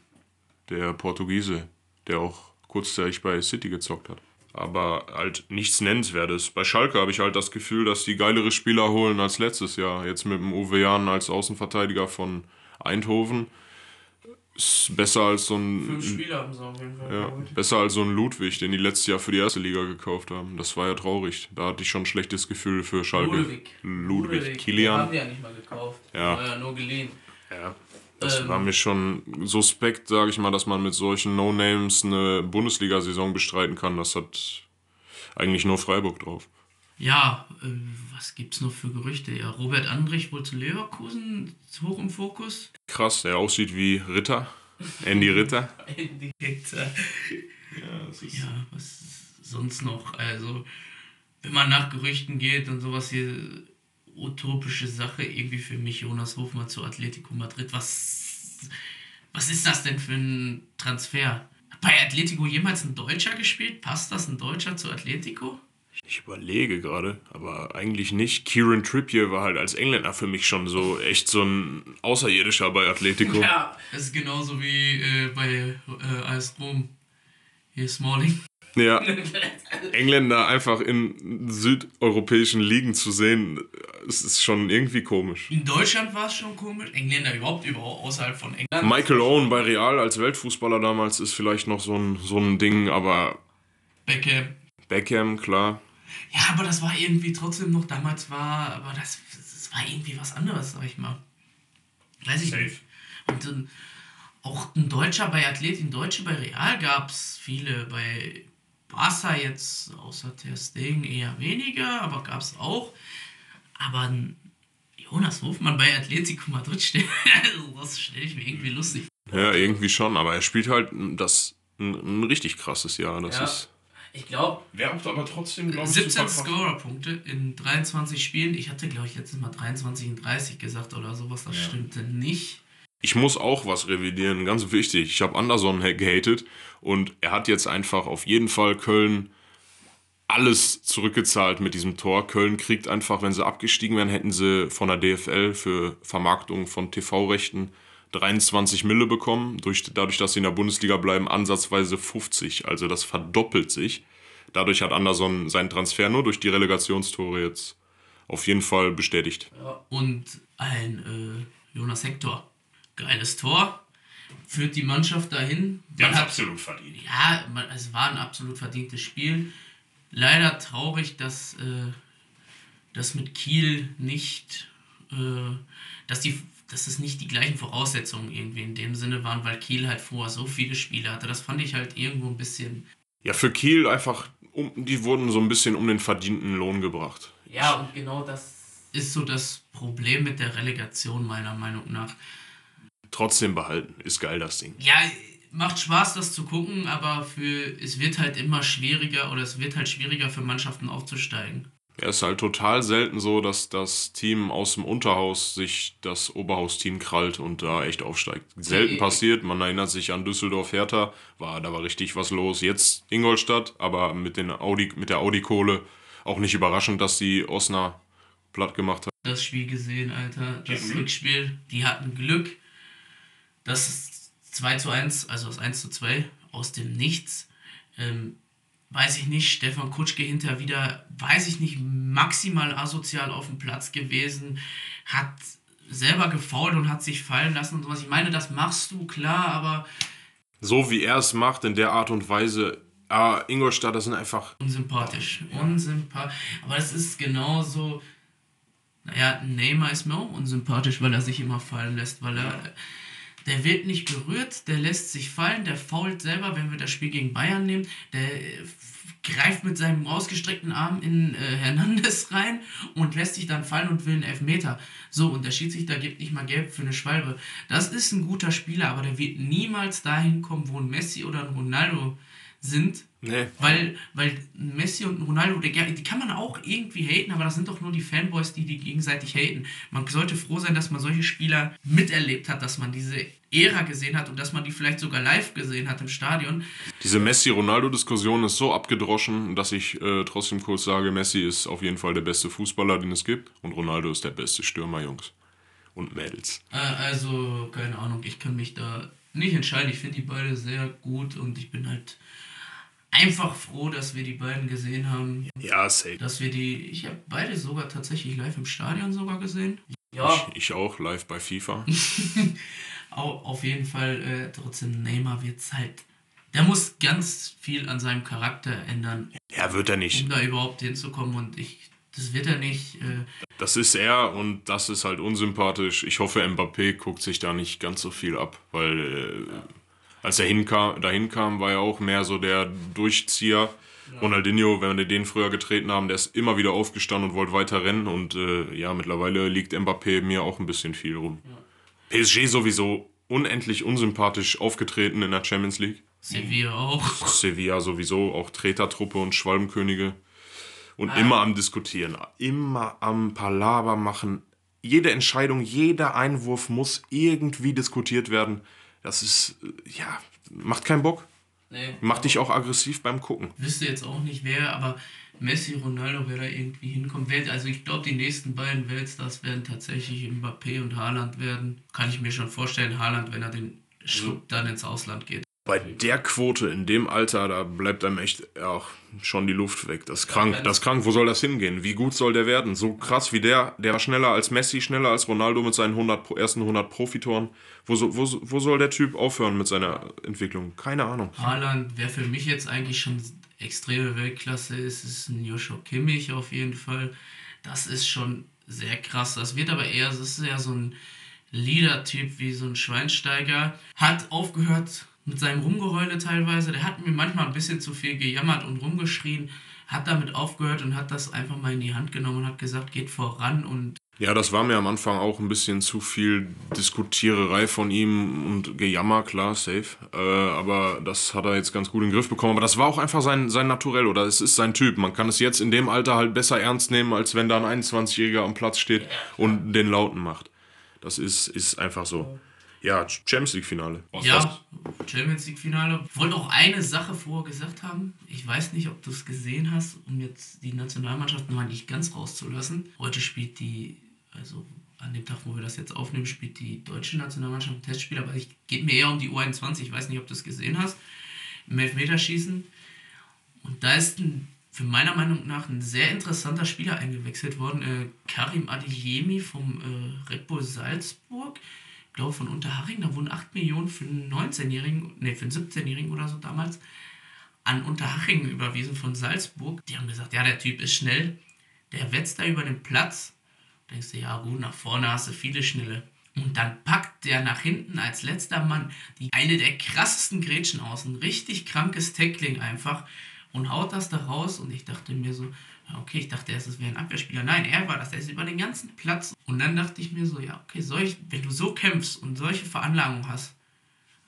Speaker 2: der Portugiese, der auch kurzzeitig bei City gezockt hat. Aber halt nichts Nennenswertes. Bei Schalke habe ich halt das Gefühl, dass die geilere Spieler holen als letztes Jahr. Jetzt mit dem Uwe Jan als Außenverteidiger von Eindhoven. Ist besser als so ein.
Speaker 3: Spieler haben sie auf jeden Fall.
Speaker 2: Ja, besser als so ein Ludwig, den die letztes Jahr für die erste Liga gekauft haben. Das war ja traurig. Da hatte ich schon ein schlechtes Gefühl für Schalke.
Speaker 3: Ludwig.
Speaker 2: Ludwig.
Speaker 3: Den haben
Speaker 2: Kilian.
Speaker 3: die ja nicht mal gekauft.
Speaker 2: Ja.
Speaker 3: War ja nur geliehen.
Speaker 2: Ja. Das
Speaker 3: Ähm.
Speaker 2: war mir schon suspekt, sage ich mal, dass man mit solchen No-Names eine Bundesliga-Saison bestreiten kann. Das hat eigentlich nur Freiburg drauf.
Speaker 3: Ja, äh, was gibt's noch für Gerüchte? Ja, Robert Andrich wohl zu Leverkusen hoch im Fokus.
Speaker 2: Krass, der aussieht wie Ritter. Andy Ritter.
Speaker 3: Ja, was sonst noch? Also, wenn man nach Gerüchten geht und sowas hier, utopische Sache irgendwie für mich, Jonas Hofmann zu Atletico Madrid. Was, was ist das denn für ein Transfer? Hat bei Atletico jemals ein Deutscher gespielt? Passt das ein Deutscher zu Atletico?
Speaker 2: Ich überlege gerade, aber eigentlich nicht. Kieran Trippier war halt als Engländer für mich schon so echt so ein Außerirdischer bei Atletico.
Speaker 3: Ja, das ist genauso wie äh, bei äh, AS Rom. Hier Smalling.
Speaker 2: Ja. Engländer einfach in südeuropäischen Ligen zu sehen, es ist schon irgendwie komisch.
Speaker 3: In Deutschland war es schon komisch. Engländer überhaupt überhaupt außerhalb von England.
Speaker 2: Michael Owen bei Real als Weltfußballer damals ist vielleicht noch so ein, so ein Ding, aber
Speaker 3: Beckham.
Speaker 2: Beckham, klar.
Speaker 3: Ja, aber das war irgendwie trotzdem noch, damals war, aber das, das war irgendwie was anderes, sag ich mal. Weiß ich nicht. Und dann auch ein Deutscher bei Athletin, Deutsche bei Real gab es viele, bei Barca jetzt außer Stegen eher weniger, aber gab es auch. Aber Jonas Hofmann bei Atletico Madrid, stell- also das stelle ich mir irgendwie lustig
Speaker 2: Ja, irgendwie schon, aber er spielt halt das ein, ein richtig krasses Jahr. Das
Speaker 3: Ja.
Speaker 2: ist.
Speaker 3: Ich glaube,
Speaker 2: Werbt aber trotzdem, glaube
Speaker 3: 17 Scorer-Punkte in 23 Spielen. Ich hatte, glaube ich, letztes Mal 23 in 30 gesagt oder sowas. Das
Speaker 2: Ja.
Speaker 3: stimmte nicht.
Speaker 2: Ich muss auch was revidieren, ganz wichtig. Ich habe Anderson gehatet und er hat jetzt einfach auf jeden Fall Köln alles zurückgezahlt mit diesem Tor. Köln kriegt einfach, wenn sie abgestiegen wären, hätten sie von der DFL für Vermarktung von TV-Rechten 23 Mille bekommen. Durch, dadurch, dass sie in der Bundesliga bleiben, ansatzweise 50. Also das verdoppelt sich. Dadurch hat Anderson seinen Transfer nur durch die Relegationstore jetzt auf jeden Fall bestätigt.
Speaker 3: Ja. Und ein äh, Jonas Hector. Geiles Tor. Führt die Mannschaft dahin.
Speaker 2: Die haben es absolut verdient.
Speaker 3: Ja, es war ein absolut verdientes Spiel. Leider traurig, dass äh, das mit Kiel nicht, äh, dass die dass es nicht die gleichen Voraussetzungen irgendwie in dem Sinne waren, weil Kiel halt vorher so viele Spiele hatte. Das fand ich halt irgendwo ein bisschen.
Speaker 2: Ja, für Kiel einfach, um, die wurden so ein bisschen um den verdienten Lohn gebracht.
Speaker 3: Ja, und genau das ist so das Problem mit der Relegation, meiner Meinung nach.
Speaker 2: Trotzdem behalten, ist geil das Ding.
Speaker 3: Ja, macht Spaß, das zu gucken, aber für es wird halt immer schwieriger oder es wird halt schwieriger für Mannschaften aufzusteigen.
Speaker 2: Ja, es ist halt total selten so, dass das Team aus dem Unterhaus sich das Oberhausteam krallt und da echt aufsteigt. Selten passiert, man erinnert sich an Düsseldorf Hertha, war, da war richtig was los. Jetzt Ingolstadt, aber mit, den Audi, mit der Audi-Kohle auch nicht überraschend, dass die Osnabrück platt gemacht hat.
Speaker 3: Das Spiel gesehen, Alter. Das Rückspiel, die hatten Glück. Das ist 2 zu 1, also das 1 zu 2 aus dem Nichts. Ähm, weiß ich nicht, Stefan Kutschke hinter wieder, weiß ich nicht, maximal asozial auf dem Platz gewesen, hat selber gefault und hat sich fallen lassen und sowas. Ich meine, das machst du, klar, aber.
Speaker 2: So wie er es macht, in der Art und Weise, ah, Ingolstadt, das sind einfach.
Speaker 3: Unsympathisch. Ja. Unsympathisch. Aber es ist genauso. Naja, Neymar ist mir auch unsympathisch, weil er sich immer fallen lässt, weil er der wird nicht berührt, der lässt sich fallen, der fault selber, wenn wir das Spiel gegen Bayern nehmen, der äh, greift mit seinem ausgestreckten Arm in äh, Hernandez rein und lässt sich dann fallen und will einen Elfmeter. So, und der Schiedsrichter gibt nicht mal gelb für eine Schwalbe. Das ist ein guter Spieler, aber der wird niemals dahin kommen, wo ein Messi oder ein Ronaldo sind. Nee. Weil, weil Messi und Ronaldo, die, kann man auch irgendwie haten, aber das sind doch nur die Fanboys, die die gegenseitig haten. Man sollte froh sein, dass man solche Spieler miterlebt hat, dass man diese Ära gesehen hat und dass man die vielleicht sogar live gesehen hat im Stadion.
Speaker 2: Diese Messi-Ronaldo-Diskussion ist so abgedroschen, dass ich äh, trotzdem kurz sage, Messi ist auf jeden Fall der beste Fußballer, den es gibt und Ronaldo ist der beste Stürmer, Jungs und Mädels.
Speaker 3: Äh, also, keine Ahnung, ich kann mich da nicht entscheiden. Ich finde die beide sehr gut und ich bin halt einfach froh, dass wir die beiden gesehen haben.
Speaker 2: Ja, safe.
Speaker 3: Dass wir die, ich habe beide sogar tatsächlich live im Stadion sogar gesehen.
Speaker 2: Ja. Ich, ich auch, live bei FIFA.
Speaker 3: auf jeden Fall, äh, trotzdem Neymar wird halt, der muss ganz viel an seinem Charakter ändern.
Speaker 2: Ja, wird er nicht.
Speaker 3: Um da überhaupt hinzukommen und ich, das wird er nicht. Äh
Speaker 2: das ist er und das ist halt unsympathisch. Ich hoffe, Mbappé guckt sich da nicht ganz so viel ab, weil äh, ja als er hinkam, dahin kam, war er auch mehr so der Durchzieher. Ja. Ronaldinho, wenn wir den früher getreten haben, der ist immer wieder aufgestanden und wollte weiter rennen. Und äh, ja, mittlerweile liegt Mbappé mir auch ein bisschen viel rum. Ja. PSG sowieso unendlich unsympathisch aufgetreten in der Champions League.
Speaker 3: Sevilla auch.
Speaker 2: Sevilla sowieso, auch Tretertruppe und Schwalbenkönige. Und ah. immer am Diskutieren, immer am Palaver machen. Jede Entscheidung, jeder Einwurf muss irgendwie diskutiert werden. Das ist, äh, ja, macht keinen Bock. Nee. Macht dich auch aggressiv beim Gucken.
Speaker 3: Wüsste jetzt auch nicht wer, aber Messi, Ronaldo, wer da irgendwie hinkommt. Also ich glaube, die nächsten beiden Weltstars werden tatsächlich Mbappé und Haaland werden. Kann ich mir schon vorstellen, Haaland, wenn er den Schluck dann ins Ausland geht.
Speaker 2: Bei der Quote in dem Alter, da bleibt einem echt auch schon die Luft weg. Das ist krank. Das ist krank. Wo soll das hingehen? Wie gut soll der werden? So krass wie der, der war schneller als Messi, schneller als Ronaldo mit seinen 100, ersten 100 Profitoren. Wo, wo, wo soll der Typ aufhören mit seiner Entwicklung? Keine Ahnung.
Speaker 3: Haaland, wer für mich jetzt eigentlich schon extreme Weltklasse ist, ist ein Joshua Kimmich auf jeden Fall. Das ist schon sehr krass. Das wird aber eher, das ist ja so ein Leader-Typ wie so ein Schweinsteiger. Hat aufgehört mit seinem Rumgeheule teilweise. Der hat mir manchmal ein bisschen zu viel gejammert und rumgeschrien, hat damit aufgehört und hat das einfach mal in die Hand genommen und hat gesagt, geht voran und
Speaker 2: ja, das war mir am Anfang auch ein bisschen zu viel Diskutiererei von ihm und Gejammer, klar, safe. Äh, aber das hat er jetzt ganz gut in den Griff bekommen. Aber das war auch einfach sein, sein Naturell oder es ist sein Typ. Man kann es jetzt in dem Alter halt besser ernst nehmen, als wenn da ein 21-Jähriger am Platz steht und den Lauten macht. Das ist, ist einfach so. Ja, Champions League-Finale. Was
Speaker 3: Ja,
Speaker 2: war's?
Speaker 3: Champions League-Finale. Ich wollte auch eine Sache vorher gesagt haben. Ich weiß nicht, ob du es gesehen hast, um jetzt die Nationalmannschaft mal nicht ganz rauszulassen. Heute spielt die, also an dem Tag, wo wir das jetzt aufnehmen, spielt die deutsche Nationalmannschaft ein Testspiel, aber es geht mir eher um die U21. Ich weiß nicht, ob du es gesehen hast. Im Elfmeterschießen. Und da ist ein, für meiner Meinung nach ein sehr interessanter Spieler eingewechselt worden. Äh, Karim Adeyemi vom äh, Red Bull Salzburg. Glaube von Unterhaching. Da wurden 8 Millionen für einen 19-Jährigen, nee, für einen 17-Jährigen oder so damals an Unterhaching überwiesen von Salzburg. Die haben gesagt, ja, der Typ ist schnell. Der wetzt da über den Platz. Denkst du, ja gut, nach vorne hast du viele Schnelle. Und dann packt der nach hinten als letzter Mann die eine der krassesten Grätschen aus. Ein richtig krankes Tackling einfach. Und haut das da raus. Und ich dachte mir so, okay, ich dachte erst, es wäre ein Abwehrspieler. Nein, er war das. Er ist über den ganzen Platz. Und dann dachte ich mir so, ja, okay, solch, wenn du so kämpfst und solche Veranlagungen hast,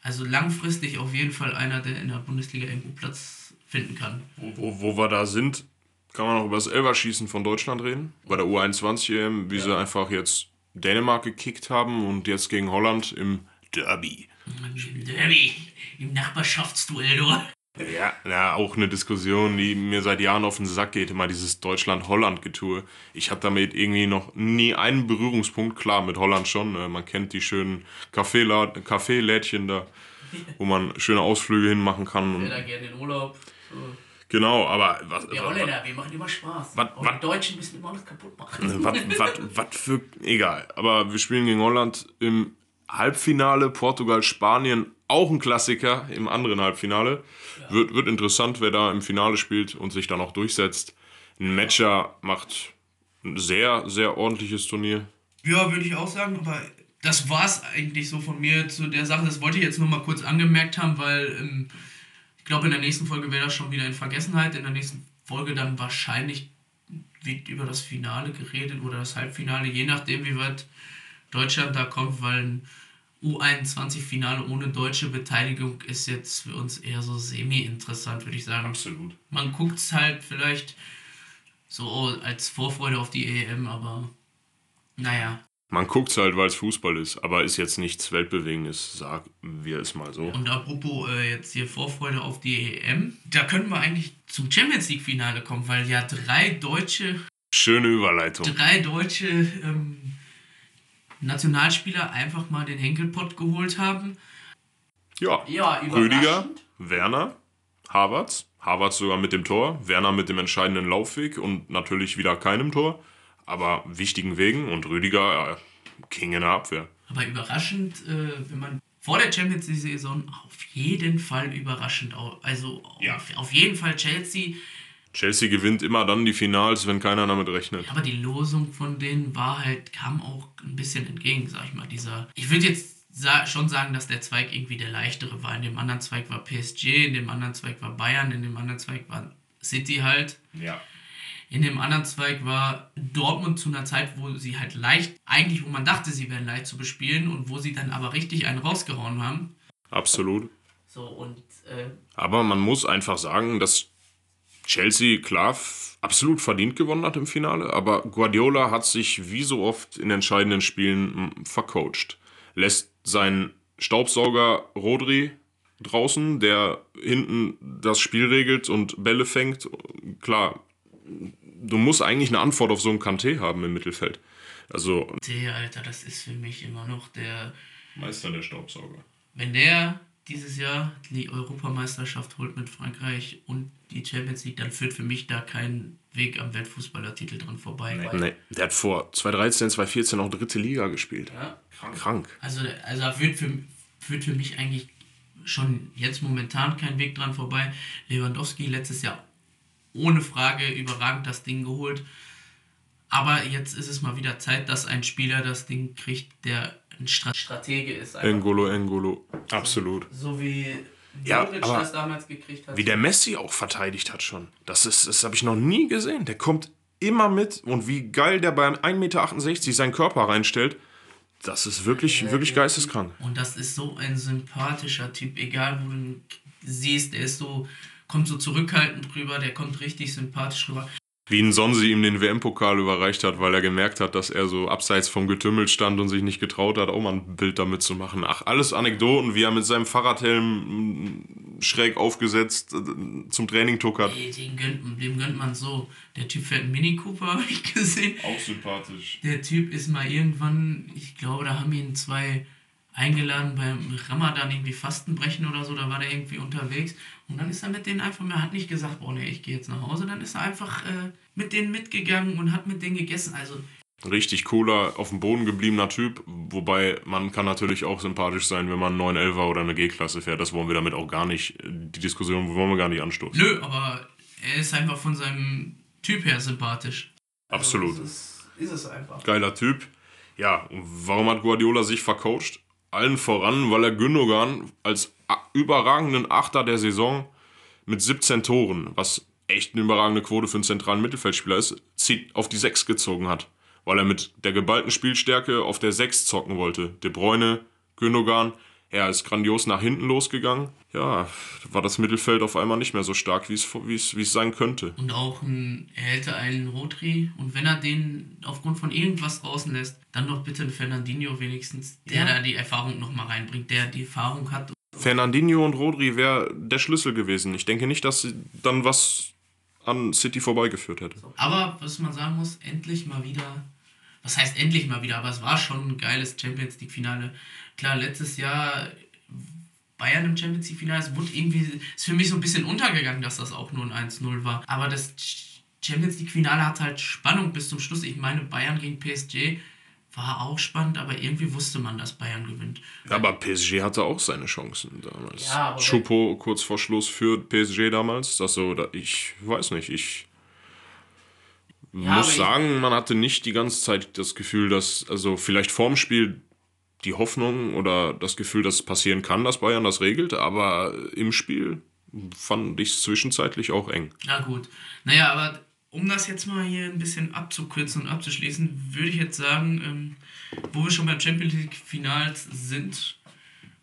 Speaker 3: also langfristig auf jeden Fall einer, der in der Bundesliga irgendwo Platz finden kann.
Speaker 2: Wo, wo wir da sind, kann man noch über das Elverschießen von Deutschland reden. Bei der U21 EM, wie sie einfach jetzt Dänemark gekickt haben und jetzt gegen Holland im Derby.
Speaker 3: Im Derby, im Nachbarschaftsduell, du.
Speaker 2: Ja, ja, auch eine Diskussion, die mir seit Jahren auf den Sack geht, immer dieses Deutschland-Holland-Getue. Ich habe damit irgendwie noch nie einen Berührungspunkt, klar, mit Holland schon. äh, Man kennt die schönen Kaffeelädchen da, wo man schöne Ausflüge hinmachen kann. Und,
Speaker 3: da gerne in Urlaub. So.
Speaker 2: genau, aber was,
Speaker 3: Wir Holländer, wir machen immer Spaß.
Speaker 2: Was- was-
Speaker 3: die Deutschen müssen immer alles kaputt machen.
Speaker 2: was, was, was für. Egal. Aber wir spielen gegen Holland im Halbfinale. Portugal, Spanien, auch ein Klassiker im anderen Halbfinale. Wird, wird interessant, wer da im Finale spielt und sich dann auch durchsetzt. Ein Matcher macht ein sehr, sehr ordentliches Turnier.
Speaker 3: Ja, würde ich auch sagen, aber das war es eigentlich so von mir zu der Sache. Das wollte ich jetzt nur mal kurz angemerkt haben, weil ähm, ich glaube, in der nächsten Folge wäre das schon wieder in Vergessenheit. In der nächsten Folge dann wahrscheinlich wird über das Finale geredet oder das Halbfinale, je nachdem, wie weit Deutschland da kommt, weil ein U21-Finale ohne deutsche Beteiligung ist jetzt für uns eher so semi-interessant, würde ich sagen.
Speaker 2: Absolut.
Speaker 3: Man guckt es halt vielleicht so als Vorfreude auf die EM, aber naja.
Speaker 2: Man guckt es halt, weil es Fußball ist, aber ist jetzt nichts Weltbewegendes, sagen wir es mal so.
Speaker 3: Und apropos äh, jetzt hier Vorfreude auf die EM, da können wir eigentlich zum Champions League Finale kommen, weil ja drei deutsche,
Speaker 2: Schöne Überleitung.
Speaker 3: drei deutsche ähm, Nationalspieler einfach mal den Henkelpott geholt haben.
Speaker 2: Ja,
Speaker 3: Ja,
Speaker 2: Rüdiger, Werner, Havertz. Havertz sogar mit dem Tor, Werner mit dem entscheidenden Laufweg und natürlich wieder keinem Tor, aber wichtigen Wegen und Rüdiger, äh, King in der Abwehr.
Speaker 3: Aber überraschend, äh, wenn man vor der Champions League-Saison auf jeden Fall überraschend, also
Speaker 2: Ja.
Speaker 3: auf, auf jeden Fall Chelsea.
Speaker 2: Chelsea gewinnt immer dann die Finals, wenn keiner damit rechnet.
Speaker 3: Aber die Losung von denen war halt, kam auch ein bisschen entgegen, sag ich mal. Dieser, ich würde jetzt sa schon sagen, dass der Zweig irgendwie der leichtere war. In dem anderen Zweig war PSG, in dem anderen Zweig war Bayern, in dem anderen Zweig war City halt.
Speaker 2: Ja.
Speaker 3: In dem anderen Zweig war Dortmund zu einer Zeit, wo sie halt leicht, eigentlich wo man dachte, sie wären leicht zu bespielen und wo sie dann aber richtig einen rausgehauen haben.
Speaker 2: Absolut.
Speaker 3: So und äh,
Speaker 2: Aber man muss einfach sagen, dass Chelsea klar absolut verdient gewonnen hat im Finale, aber Guardiola hat sich wie so oft in entscheidenden Spielen vercoacht. Lässt seinen Staubsauger Rodri draußen, der hinten das Spiel regelt und Bälle fängt. Klar, du musst eigentlich eine Antwort auf so einen Kanté haben im Mittelfeld. Also
Speaker 3: der, Alter, das ist für mich immer noch der,
Speaker 2: Meister der Staubsauger.
Speaker 3: wenn der dieses Jahr die Europameisterschaft holt mit Frankreich und die Champions League, dann führt für mich da kein Weg am Weltfußballertitel dran vorbei.
Speaker 2: Nee, der hat vor 2013, 2014 auch dritte Liga gespielt.
Speaker 3: Ja.
Speaker 2: Krank.
Speaker 3: Also, also da führt für, führt für mich eigentlich schon jetzt momentan kein Weg dran vorbei. Lewandowski letztes Jahr ohne Frage überragend das Ding geholt. Aber jetzt ist es mal wieder Zeit, dass ein Spieler das Ding kriegt, der ein Stra Stratege ist. einfach.
Speaker 2: Engolo, Engolo. Absolut.
Speaker 3: So wie
Speaker 2: Ja, aber
Speaker 3: das damals gekriegt hat.
Speaker 2: Wie der Messi auch verteidigt hat schon. Das, ist- das habe ich noch nie gesehen. Der kommt immer mit und wie geil der bei 1,68 Meter seinen Körper reinstellt. Das ist wirklich, wirklich geisteskrank.
Speaker 3: Und das ist so ein sympathischer Typ, egal wo du ihn siehst, der ist so, kommt so zurückhaltend rüber, der kommt richtig sympathisch rüber.
Speaker 2: Wie ein Sonsi ihm den WM-Pokal überreicht hat, weil er gemerkt hat, dass er so abseits vom Getümmel stand und sich nicht getraut hat, auch mal ein Bild damit zu machen. Ach, alles Anekdoten, wie er mit seinem Fahrradhelm mm, schräg aufgesetzt äh, zum Training tuckert.
Speaker 3: Ey, den gönnt, dem gönnt man so. Der Typ fährt einen Mini Cooper, habe ich gesehen.
Speaker 2: Auch sympathisch.
Speaker 3: Der Typ ist mal irgendwann, ich glaube, da haben ihn zwei eingeladen beim Ramadan irgendwie Fastenbrechen oder so, da war der irgendwie unterwegs und dann ist er mit denen einfach, er hat nicht gesagt, boah ne, ich gehe jetzt nach Hause, dann ist er einfach äh, mit denen mitgegangen und hat mit denen gegessen, also
Speaker 2: Richtig cooler, auf dem Boden gebliebener Typ, wobei man kann natürlich auch sympathisch sein, wenn man einen 911er oder eine G-Klasse fährt, das wollen wir damit auch gar nicht, die Diskussion wollen wir gar nicht anstoßen.
Speaker 3: Nö, aber er ist einfach von seinem Typ her sympathisch.
Speaker 2: Absolut.
Speaker 3: Also, ist, es, ist es einfach.
Speaker 2: Geiler Typ. Ja, und warum hat Guardiola sich vercoacht? Allen voran, weil er Gündogan als überragenden Achter der Saison mit 17 Toren, was echt eine überragende Quote für einen zentralen Mittelfeldspieler ist, zieht, auf die 6 gezogen hat. Weil er mit der geballten Spielstärke auf der 6 zocken wollte. De Bruyne, Gündogan, er ist grandios nach hinten losgegangen. Ja, war das Mittelfeld auf einmal nicht mehr so stark, wie es, wie es, wie es sein könnte.
Speaker 3: Und auch ein, er hätte einen Rotri und wenn er den aufgrund von irgendwas draußen lässt, dann doch bitte einen Fernandinho wenigstens, der ja. da die Erfahrung nochmal reinbringt, der die Erfahrung hat.
Speaker 2: Fernandinho und Rodri wäre der Schlüssel gewesen. Ich denke nicht, dass dann was an City vorbeigeführt hätte.
Speaker 3: Aber was man sagen muss, endlich mal wieder was heißt endlich mal wieder, aber es war schon ein geiles Champions League-Finale. Klar, letztes Jahr Bayern im Champions League-Finale, es wurde irgendwie, ist für mich so ein bisschen untergegangen, dass das auch nur ein 1-0 war. Aber das Champions League-Finale hat halt Spannung bis zum Schluss. Ich meine, Bayern gegen PSG war auch spannend, aber irgendwie wusste man, dass Bayern gewinnt.
Speaker 2: Ja, aber PSG hatte auch seine Chancen damals. Ja, Choupo kurz vor Schluss führt PSG damals. Das so, ich weiß nicht, ich ja, muss sagen, man hatte nicht die ganze Zeit das Gefühl, dass, also vielleicht vorm Spiel die Hoffnung oder das Gefühl, dass es passieren kann, dass Bayern das regelt, aber im Spiel fand ich es zwischenzeitlich auch eng.
Speaker 3: Na gut. Naja, aber um das jetzt mal hier ein bisschen abzukürzen und abzuschließen, würde ich jetzt sagen, ähm, wo wir schon beim Champions League Finals sind,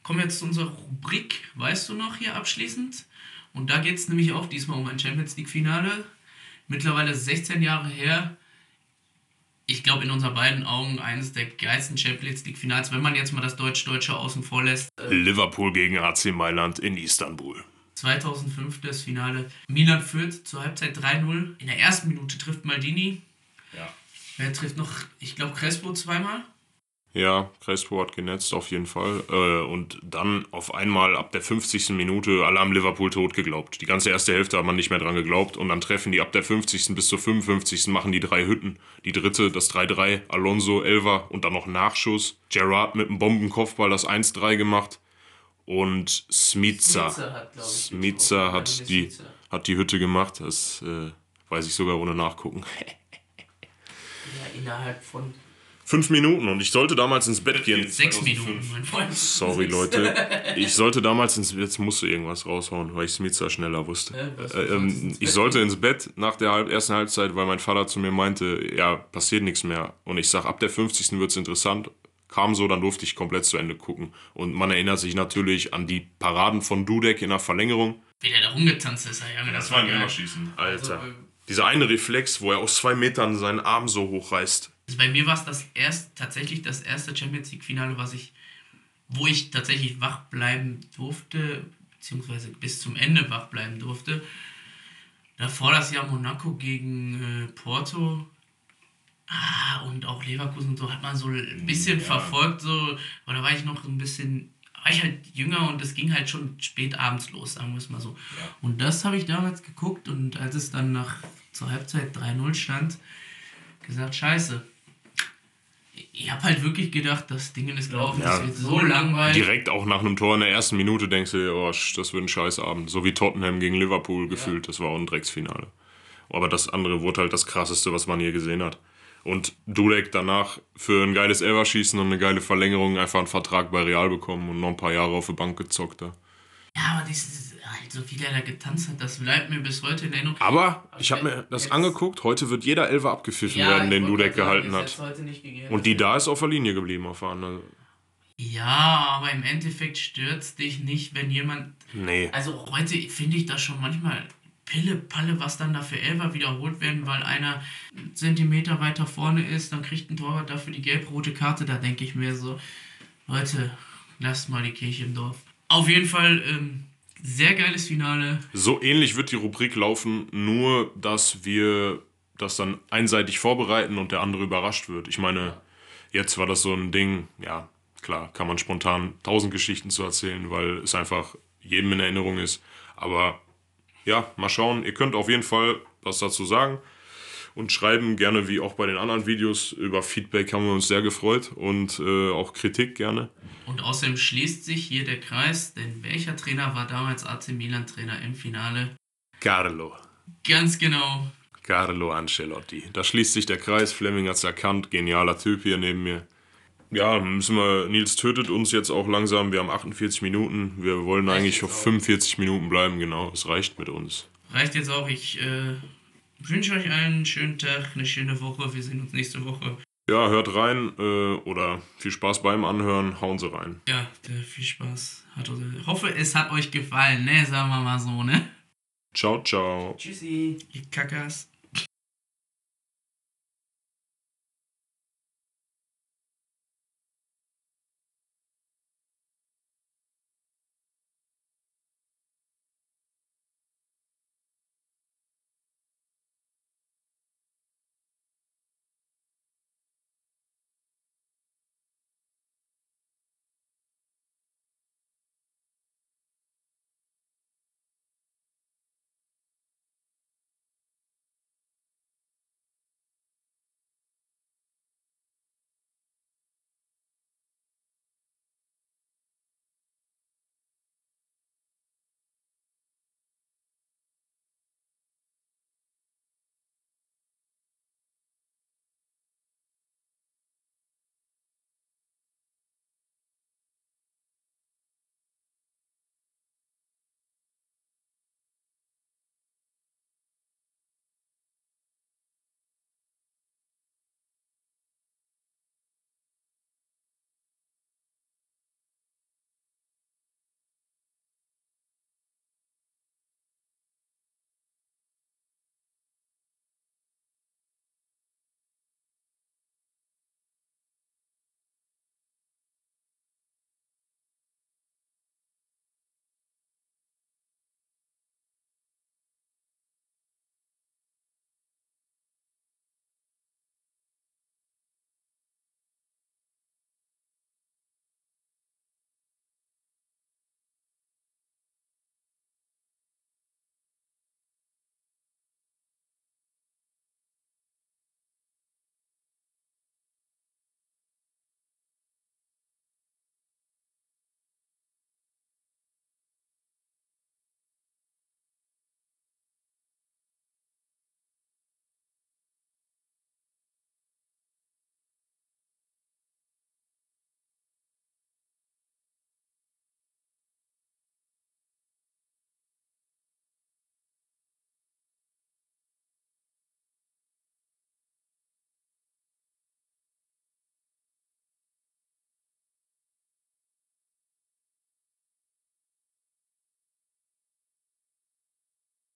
Speaker 3: kommen wir jetzt zu unserer Rubrik, weißt du noch, hier abschließend. Und da geht es nämlich auch diesmal um ein Champions League Finale mittlerweile 16 Jahre her. Ich glaube, in unseren beiden Augen eines der geilsten Champions League Finals, wenn man jetzt mal das Deutsch-Deutsche außen vor lässt.
Speaker 2: Liverpool gegen AC Mailand in Istanbul.
Speaker 3: 2005 das Finale. Milan führt zur Halbzeit 3-0. In der ersten Minute trifft Maldini. Ja. Wer trifft noch? Ich glaube, Crespo zweimal.
Speaker 2: Ja, Crespo hat genetzt auf jeden Fall. Äh, und dann auf einmal ab der 50. Minute alle haben Liverpool tot geglaubt. Die ganze erste Hälfte hat man nicht mehr dran geglaubt. Und dann treffen die ab der 50. bis zur 55. machen die drei Hütten. Die dritte, das 3-3, Alonso, Elva und dann noch Nachschuss. Gerard mit einem Bombenkopfball das 1-3 gemacht. Und Smica. Smica hat, hat, die, hat die Hütte gemacht. Das äh, weiß ich sogar ohne Nachgucken.
Speaker 3: ja, innerhalb von
Speaker 2: Fünf Minuten und ich sollte damals ins Bett gehen.
Speaker 3: Sechs Minuten, mein Freund.
Speaker 2: Sorry, Leute. Ich sollte damals ins Bett, jetzt musst du irgendwas raushauen, weil ich Smica schneller wusste. Äh, äh, ähm, ich sollte ins Bett nach der halb, ersten Halbzeit, weil mein Vater zu mir meinte, ja, passiert nichts mehr. Und ich sag, ab der 50. wird es interessant. Kam so, dann durfte ich komplett zu Ende gucken. Und man erinnert sich natürlich an die Paraden von Dudek in der Verlängerung.
Speaker 3: Wie der da rumgetanzt ist, ja,
Speaker 2: das, das war ein Überschießen. Alter. Also, Dieser eine Reflex, wo er aus zwei Metern seinen Arm so hochreißt.
Speaker 3: Also bei mir war es das erst, tatsächlich das erste Champions League-Finale, was ich, wo ich tatsächlich wach bleiben durfte, beziehungsweise bis zum Ende wach bleiben durfte. Davor das Jahr Monaco gegen äh, Porto. Ah, und auch Leverkusen und so hat man so ein bisschen ja. verfolgt, so, aber da war ich noch ein bisschen, war ich halt jünger und es ging halt schon spät abends los, sagen wir es mal so. Ja. Und das habe ich damals geguckt und als es dann nach zur Halbzeit 3-0 stand, gesagt, scheiße, ich habe halt wirklich gedacht, das Ding ist gelaufen, ja, das wird so langweilig.
Speaker 2: Direkt auch nach einem Tor in der ersten Minute denkst du dir, oh, das wird ein Scheißabend. So wie Tottenham gegen Liverpool gefühlt, das war auch ein Drecksfinale. Aber das andere wurde halt das krasseste, was man je gesehen hat. Und Dudek danach für ein geiles Elverschießen und eine geile Verlängerung einfach einen Vertrag bei Real bekommen und noch ein paar Jahre auf der Bank gezockt da.
Speaker 3: Ja, aber dieses, halt so viel er da getanzt hat, das bleibt mir bis heute in Erinnerung.
Speaker 2: Aber ich habe mir das angeguckt, heute wird jeder Elfer abgepfiffen ja, werden, den Dudek gehalten hat. Und die da ist auf der Linie geblieben auf der anderen.
Speaker 3: Ja, aber im Endeffekt stört es dich nicht, wenn jemand.
Speaker 2: Nee.
Speaker 3: Also heute finde ich das schon manchmal Pille-Palle, was dann da für Elfer wiederholt werden, weil einer einen Zentimeter weiter vorne ist, dann kriegt ein Torwart dafür die gelb-rote Karte. Da denke ich mir so, Leute, lasst mal die Kirche im Dorf. Auf jeden Fall ähm, sehr geiles Finale.
Speaker 2: So ähnlich wird die Rubrik laufen, nur dass wir das dann einseitig vorbereiten und der andere überrascht wird. Ich meine, jetzt war das so ein Ding, ja, klar, kann man spontan tausend Geschichten zu erzählen, weil es einfach jedem in Erinnerung ist. Aber ja, mal schauen. Ihr könnt auf jeden Fall was dazu sagen und schreiben gerne, wie auch bei den anderen Videos. Über Feedback haben wir uns sehr gefreut und äh, auch Kritik gerne.
Speaker 3: Und außerdem schließt sich hier der Kreis, denn welcher Trainer war damals AC Milan Trainer im Finale?
Speaker 2: Carlo.
Speaker 3: Ganz genau.
Speaker 2: Carlo Ancelotti. Da schließt sich der Kreis. Fleming hat es erkannt. Genialer Typ hier neben mir. Ja, müssen wir. Nils tötet uns jetzt auch langsam. Wir haben 48 Minuten. Wir wollen eigentlich auf 45 Minuten bleiben. Genau, es reicht mit uns.
Speaker 3: Reicht jetzt auch. Ich äh, wünsche euch einen schönen Tag, eine schöne Woche. Wir sehen uns nächste Woche.
Speaker 2: Ja, hört rein äh, oder viel Spaß beim Anhören. Hauen Sie rein.
Speaker 3: Ja, der, viel Spaß. Hat, ich hoffe, es hat euch gefallen, ne? Sagen wir mal so, ne?
Speaker 2: Ciao, ciao.
Speaker 3: Tschüssi, ihr Kackers.